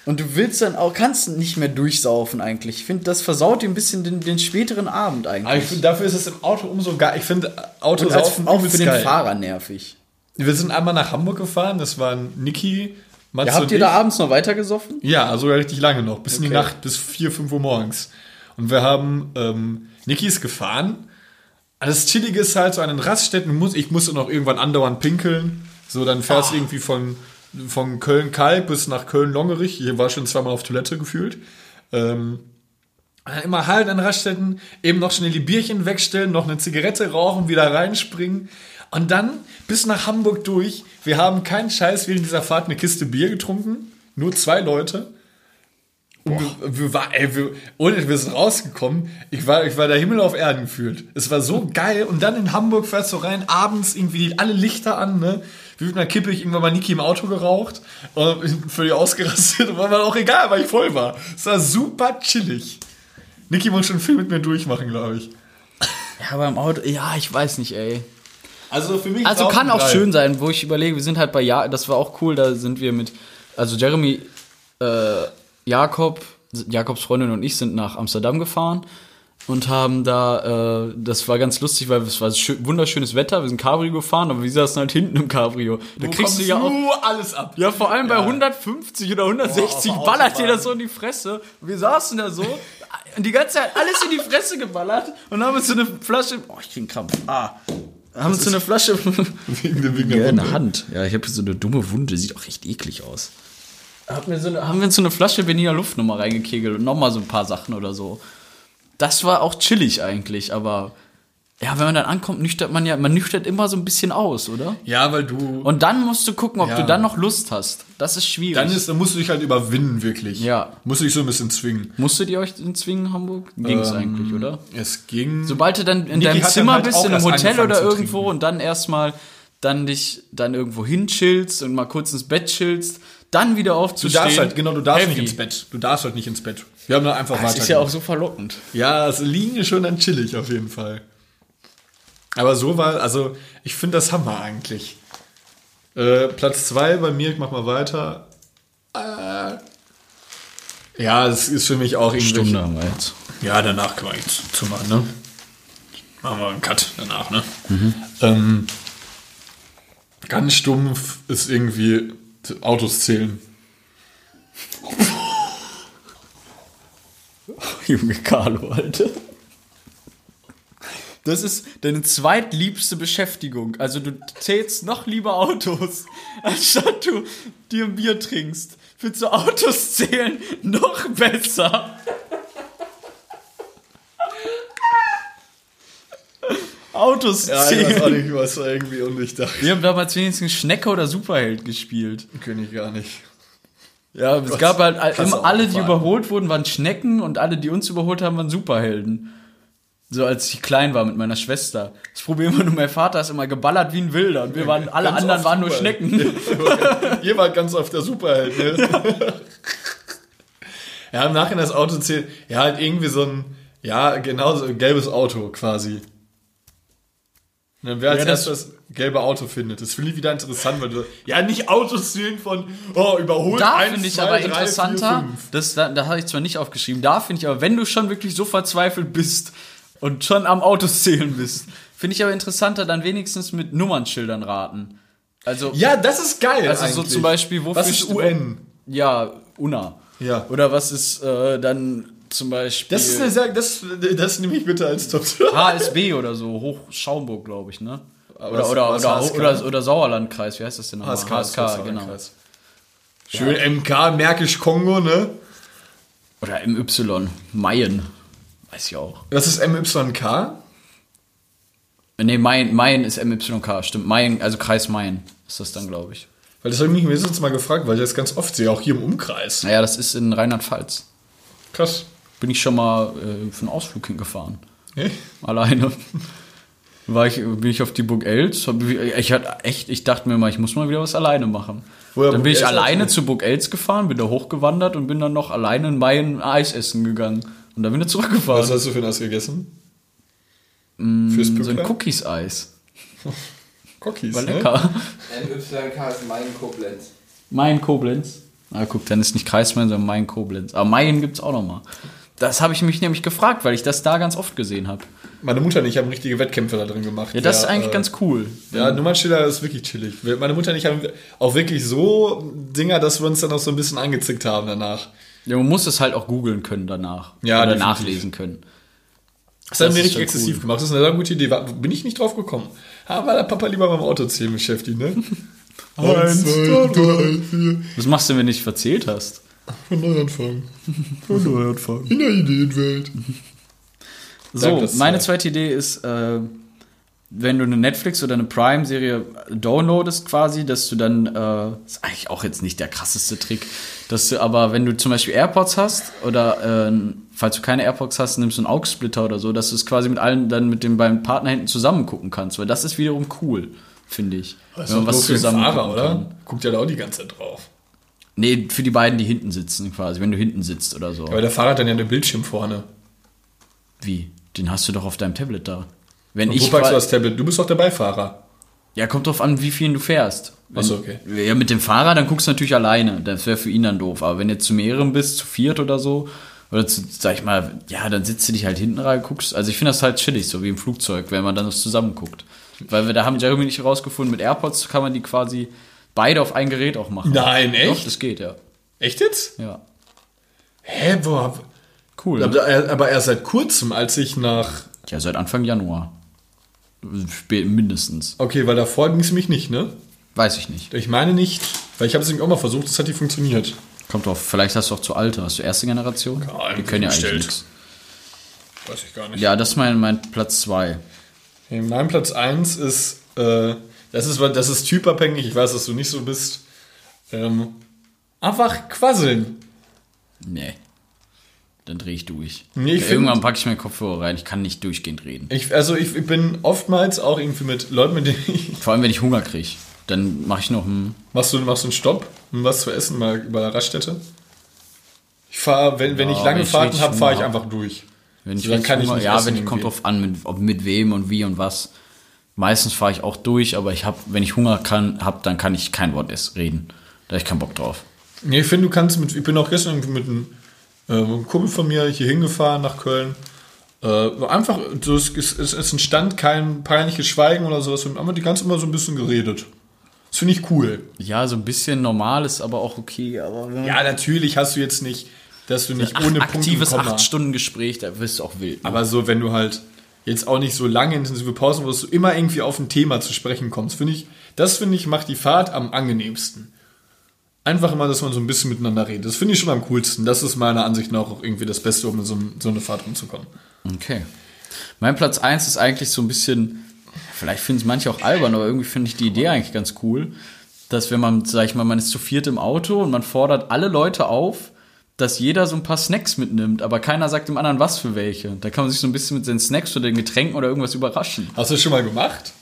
und du willst dann auch kannst nicht mehr durchsaufen eigentlich. Ich finde, das versaut dir ein bisschen den, den späteren Abend Aber ich eigentlich. finde, dafür ist es im Auto umso geil. Ich finde, Auto Und als, saufen auch für den geil. Fahrer nervig. Wir sind einmal nach Hamburg gefahren. Das waren Niki, Mats Ja, habt ihr da abends noch weiter gesoffen? Ja, sogar richtig lange noch. Bis in die Okay. Nacht, bis 4, 5 Uhr morgens. Und wir haben, ähm, Niki ist gefahren. Das Chillige ist halt so an den Raststätten, muss, ich musste noch irgendwann andauernd pinkeln. So, dann fährst du irgendwie von, von Köln-Kalk bis nach Köln-Longerich. Hier war schon zweimal auf Toilette gefühlt. Ähm, immer halt an Raststätten, eben noch schnell die Bierchen wegstellen, noch eine Zigarette rauchen, wieder reinspringen. Und dann bis nach Hamburg durch. Wir haben keinen Scheiß während dieser Fahrt eine Kiste Bier getrunken. Nur zwei Leute. Und wir, wir, war, ey, wir, ohne wir sind rausgekommen. Ich war, ich war der Himmel auf Erden gefühlt. Es war so geil. Und dann in Hamburg fährst du rein, abends irgendwie alle Lichter an, ne? Wie mit einer Kippe, ich irgendwann mal Niki im Auto geraucht. Und völlig ausgerastet. Und war mir auch egal, weil ich voll war. Es war super chillig. Niki muss schon viel mit mir durchmachen, glaube ich. Ja, beim Auto, ja, ich weiß nicht, ey. Also für mich Also kann auch schön sein, wo ich überlege, wir sind halt bei ja, das war auch cool, da sind wir mit, also Jeremy, äh, Jakob, Jakobs Freundin und ich sind nach Amsterdam gefahren und haben da, äh, das war ganz lustig, weil es war schön, wunderschönes Wetter, wir sind Cabrio gefahren, aber wir saßen halt hinten im Cabrio. Da kriegst du ja auch, alles ab. ja, vor allem bei 150 oder 160 Boah, ballert dir das so in die Fresse. Und wir saßen da so und die ganze Zeit alles in die Fresse geballert und haben uns so eine Flasche, oh, ich krieg einen Krampf, ah, haben uns so eine Flasche [laughs] Wegen, der- wegen der ja, in der Hand. Ja, ich habe so eine dumme Wunde, sieht auch recht eklig aus. Haben wir, so eine, haben wir uns so eine Flasche Berliner Luft nochmal reingekegelt und nochmal so ein paar Sachen oder so. Das war auch chillig eigentlich, aber ja, wenn man dann ankommt, nüchtert man ja, man nüchtert immer so ein bisschen aus, oder? Ja, weil du. Und dann musst du gucken, ob Ja. du dann noch Lust hast. Das ist schwierig. dann, ist, dann musst du dich halt überwinden, wirklich. Ja. Musst du dich so ein bisschen zwingen. Musstet ihr euch in zwingen, Hamburg? Ging's Ähm, eigentlich, oder? Es ging. Sobald du dann in Niki deinem Zimmer halt bist, in einem Hotel oder irgendwo und dann erstmal dann dich dann irgendwo hinchillst und mal kurz ins Bett chillst, dann wieder du aufzustehen. darfst halt, genau, du darfst Heavy. nicht ins Bett. Du darfst halt nicht ins Bett. Wir haben dann einfach Das weiter. ist ja auch so verlockend. Ja, das Liegen ist schon dann chillig auf jeden Fall. Aber so war, also ich finde das Hammer eigentlich. Äh, Platz 2 bei mir, ich mach mal weiter. Äh, ja, das ist für mich auch irgendwie. haben wir jetzt. Ja, danach kann man jetzt zumachen, ne? Machen wir einen Cut danach, ne? Ähm, ganz stumpf ist irgendwie Autos zählen. [laughs] Junge Carlo, Alter. Das ist deine zweitliebste Beschäftigung. Also du zählst noch lieber Autos, [laughs] anstatt du dir ein Bier trinkst. Findest du Autos zählen noch besser? Autos Ja, ich weiß auch zählen. nicht, was da irgendwie undurchdacht. Wir haben damals wenigstens Schnecke oder Superheld gespielt. Könnte ich gar nicht. Ja, es gab halt immer alle, die überholt wurden, waren Schnecken und alle, die uns überholt haben, waren Superhelden. So als ich klein war mit meiner Schwester. Das Problem war nur, mein Vater ist immer geballert wie ein Wilder und wir waren, alle Ganz anderen oft waren nur Superheld. Schnecken. [laughs] Ihr wart ganz auf der Superheld, ne? ja, im Nachhinein das Auto zählt. Ja, halt irgendwie so ein, ja, genau so ein gelbes Auto quasi. Und dann wer als Ja, das- erstes das gelbe Auto findet. Das finde ich wieder interessant, weil du, ja, nicht Autos zählen von, oh, überholt Da finde ich zwei, aber drei, interessanter, vier, das, da, da habe ich zwar nicht aufgeschrieben, da finde ich aber, wenn du schon wirklich so verzweifelt bist und schon am Autos zählen bist, finde ich aber interessanter, dann wenigstens mit Nummernschildern raten. Also, Ja, das ist geil. Also so eigentlich. zum Beispiel, wofür Was ist st- UN? Ja, UNA. Ja. Oder was ist äh, dann zum Beispiel Das ist eine sehr, das, das nehme ich bitte als Top. HSB oder so, Hoch Schaumburg, glaube ich, ne? Oder, Was- oder, was oder, HSK? oder, oder Sauerlandkreis, wie heißt das denn nochmal? HSK, HSK, genau. Schön MK, Märkisch Kongo, ne? Oder MY, Mayen. Weiß ich auch. Das ist MYK. Ne, Mayen, Mayen ist MYK, stimmt. Mayen, also Kreis Mayen ist das dann, glaube ich. Weil das habe ich mich letztens mal gefragt, weil ich das ganz oft sehe, auch hier im Umkreis. Naja, das ist in Rheinland-Pfalz. Krass. Bin ich schon mal äh, für einen Ausflug hingefahren. Nee? Alleine. [laughs] War ich, bin ich auf die Burg Els. hab- Ich, hatte echt, ich dachte mir mal, ich muss mal wieder was alleine machen. Woher dann Burg bin ich Els alleine zu Burg Els gefahren, bin da hochgewandert und bin dann noch alleine in Mayen Eis essen gegangen. Und dann wieder zurückgefahren. Was hast du für ein Eis gegessen? Fürs so ein Pückler? Cookies-Eis. [laughs] Cookies, War ne? lecker. NYK ist mein Koblenz. Mayen Koblenz. Ah, guck, dann ist nicht Kreis Mayen, sondern Mayen Koblenz. Aber Mayen gibt's auch noch mal. Das habe ich mich nämlich gefragt, weil ich das da ganz oft gesehen habe. Meine Mutter und ich haben richtige Wettkämpfe da drin gemacht. Ja, das Wer, ist eigentlich äh, ganz cool. Ja, Nummernschilder ist wirklich chillig. Meine Mutter und ich haben auch wirklich so Dinger, dass wir uns dann auch so ein bisschen angezickt haben danach. Ja, man muss es halt auch googeln können danach. Ja, Oder definitiv. nachlesen können. Das haben Das wir ist richtig exzessiv cool. gemacht. Das ist eine sehr gute Idee. Bin ich nicht drauf gekommen. Aber der Papa lieber beim Autozählen beschäftigt, ne? [laughs] Eins, zwei, drei, vier. Was machst du, wenn du dich verzählt hast? Von Neuanfang. Von Neuanfang. In der Ideenwelt. So, meine zwei. zweite Idee ist, äh, wenn du eine Netflix oder eine Prime-Serie downloadest quasi, dass du dann, äh, ist eigentlich auch jetzt nicht der krasseste Trick, dass du aber, wenn du zum Beispiel AirPods hast oder äh, falls du keine AirPods hast, nimmst du einen AUX-Splitter oder so, dass du es quasi mit allen dann mit dem beim Partner hinten zusammen gucken kannst, weil das ist wiederum cool, finde ich. Das ist doof für den zusammen Fahrer, oder? kann. Guckt ja da auch die ganze Zeit drauf. Nee, für die beiden, die hinten sitzen quasi, wenn du hinten sitzt oder so. Aber der Fahrer hat dann ja den Bildschirm vorne. Wie? Den hast du doch auf deinem Tablet da. Wenn Und ich wo packst du das Tablet? Du bist doch der Beifahrer. Ja, kommt drauf an, wie viel du fährst. Wenn, Ach so, okay. Ja, mit dem Fahrer, dann guckst du natürlich alleine. Das wäre für ihn dann doof. Aber wenn du zu mehreren bist, zu viert oder so, oder zu, sag ich mal, ja, dann sitzt du dich halt hinten rein, guckst. Also ich finde das halt chillig, so wie im Flugzeug, wenn man dann das zusammen guckt. Weil wir, da haben Jeremy nicht herausgefunden, mit AirPods kann man die quasi beide auf ein Gerät auch machen. Nein, echt? Doch, das geht, ja. Echt jetzt? Ja. Hä, hab- Cool. Aber, aber erst seit kurzem, als ich nach. Ja, seit Anfang Januar. Spät, mindestens. Okay, weil davor ging es mich nicht, ne? Weiß ich nicht. Ich meine nicht, weil ich habe es nämlich auch mal versucht, das hat nicht funktioniert. Kommt drauf, vielleicht hast du auch zu alte. Hast du erste Generation? Ja, Die können ja eigentlich bestellt. nichts. Weiß ich gar nicht. Ja, das ist mein, mein Platz 2. Okay, mein Platz 1 ist, äh, das ist, das ist typabhängig, ich weiß, dass du nicht so bist. Ähm, einfach quasseln. Nee. Dann drehe ich durch. Nee, ich Irgendwann find- packe ich meinen Kopfhörer rein. Ich kann nicht durchgehend reden. Ich, also ich, ich bin oftmals auch irgendwie mit Leuten, mit denen ich. Vor allem, wenn ich Hunger kriege. Dann mache ich noch ein. Machst du, machst du einen Stopp, um was zu essen, mal bei der Raststätte? Ich fahre, wenn, wenn Ja, ich lange wenn ich Fahrten habe, fahre ich einfach durch. Wenn ich So, dann richtig kann ich Hunger, nicht ja, essen wenn ich, kommt drauf an, mit, ob mit wem und wie und was. Meistens fahre ich auch durch, aber ich habe, wenn ich Hunger kann, hab, dann kann ich kein Wort erst reden. Da hab ich keinen Bock drauf. Nee, ich finde, du kannst mit, ich bin auch gestern mit einem, äh, einem Kumpel von mir hier hingefahren nach Köln. Äh, einfach, so, es, es, es entstand kein peinliches Schweigen oder sowas. Wir haben aber die ganze immer so ein bisschen geredet. Das finde ich cool. Ja, so ein bisschen normal ist aber auch okay. Aber Ja, natürlich hast du jetzt nicht, dass du nicht Ach, ohne Punkt aktives und Komma- 8 Stunden Gespräch, da wirst du auch wild. ne? Aber so, wenn du halt jetzt auch nicht so lange intensive Pausen, wo du immer irgendwie auf ein Thema zu sprechen kommst, finde ich, das finde ich, macht die Fahrt am angenehmsten. Einfach immer, dass man so ein bisschen miteinander redet. Das finde ich schon am coolsten. Das ist meiner Ansicht nach auch irgendwie das Beste, um in so, so eine Fahrt rumzukommen. Okay. Mein Platz 1 ist eigentlich so ein bisschen, vielleicht finden es manche auch albern, aber irgendwie finde ich die Idee eigentlich ganz cool, dass wenn man, sag ich mal, man ist zu viert im Auto und man fordert alle Leute auf, dass jeder so ein paar Snacks mitnimmt, aber keiner sagt dem anderen, was für welche. Da kann man sich so ein bisschen mit seinen Snacks oder den Getränken oder irgendwas überraschen. Hast du das schon mal gemacht?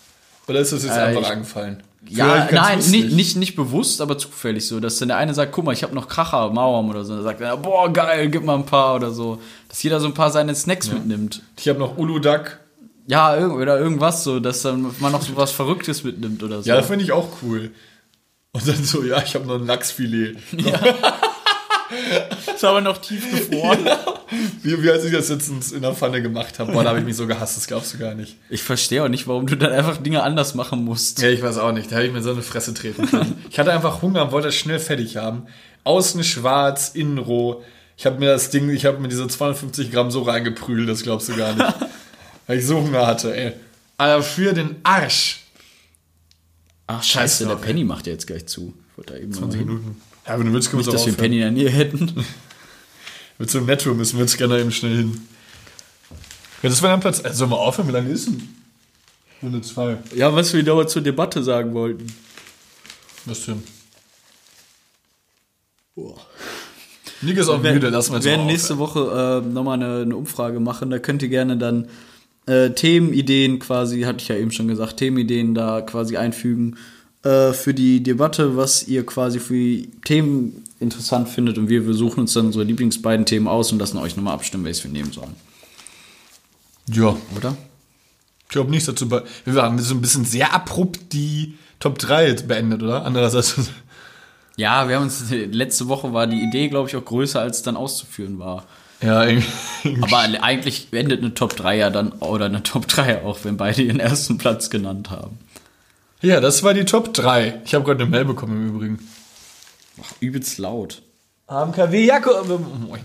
Oder ist das jetzt Äh, einfach ich- angefallen? Ja, nein, nicht, nicht, nicht bewusst, aber zufällig so, dass dann der eine sagt, guck mal, ich habe noch Kracher, Mauern oder so. Dann sagt er, boah, geil, gib mal ein paar oder so. Dass jeder so ein paar seine Snacks mitnimmt. Ich habe noch Uludag. Ja, oder irgendwas so, dass dann man noch so was Verrücktes mitnimmt oder so. Ja, das finde ich auch cool. Und dann so, ja, ich habe noch ein Lachsfilet. [laughs] [laughs] ist aber noch tief gefroren. [laughs] Wie, wie als ich das jetzt in, der Pfanne gemacht habe. Boah, da habe ich mich so gehasst, das glaubst du gar nicht. Ich verstehe auch nicht, warum du dann einfach Dinge anders machen musst. Ja, ich weiß auch nicht. Da hätte ich mir so eine Fresse treten können. ich hatte einfach Hunger und wollte das schnell fertig haben. Außen schwarz, innen roh. Ich habe mir das Ding, ich habe mir diese 250 Gramm so reingeprügelt, das glaubst du gar nicht. [laughs] Weil ich so Hunger hatte, ey. Aber für den Arsch. Ach, Scheiße, scheiße, der. Penny macht jetzt gleich zu. Ich wollte da eben mal hin. Minuten. Ja, wenn du willst, können wir Nicht, uns dass wir. Penny in der Nähe hätten. [laughs] Mit so einem Metro müssen wir jetzt gerne eben schnell hin. Ja, das war dann Platz. Also, sollen wir aufhören? Wie lange ist denn? Runde 2. Ja, was wir aber zur Debatte sagen wollten. Was denn? Nick ist auch Wir müde, lassen wir jetzt werden mal nächste Woche äh, nochmal eine, eine Umfrage machen. Da könnt ihr gerne dann äh, Themenideen quasi, hatte ich ja eben schon gesagt, Themenideen da quasi einfügen äh, für die Debatte, was ihr quasi für die Themen interessant findet. Und wir, wir suchen uns dann unsere Lieblingsbeiden Themen aus und lassen euch nochmal abstimmen, welches wir nehmen sollen. Ja, Oder? ich glaube nichts dazu. Wir haben so ein bisschen sehr abrupt die Top 3 jetzt beendet, oder? Andererseits. Ja, wir haben uns, letzte Woche war die Idee, glaube ich, auch größer, als es dann auszuführen war. Ja, irgendwie. Aber eigentlich endet eine Top 3 ja dann, oder eine Top 3 auch, wenn beide ihren ersten Platz genannt haben. Ja, das war die Top 3. Ich habe gerade eine Mail bekommen im Übrigen. Übelst laut. AMKW Jakob. Moin.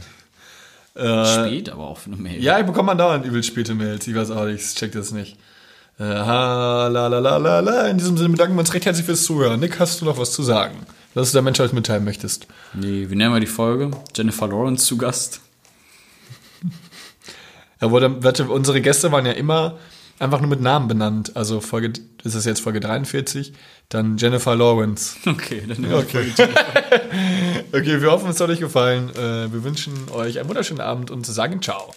Spät, aber auch für eine Mail. Äh, Ja, ich bekomme man dauernd übel späte Mails. Ich weiß auch nicht, ich check das nicht. Äh, ha, la, la, la, la, la. In diesem Sinne bedanken wir uns recht herzlich fürs Zuhören. Nick, hast du noch was zu sagen? Was du der Menschheit mitteilen möchtest? Nee, wie nennen wir die Folge? Jennifer Lawrence zu Gast. Ja, wurde, unsere Gäste waren ja immer einfach nur mit Namen benannt. Also Folge, ist das jetzt Folge 43? Dann Jennifer Lawrence. Okay, dann Okay. [laughs] okay, wir hoffen, es hat euch gefallen. Äh, Wir wünschen euch einen wunderschönen Abend und sagen ciao.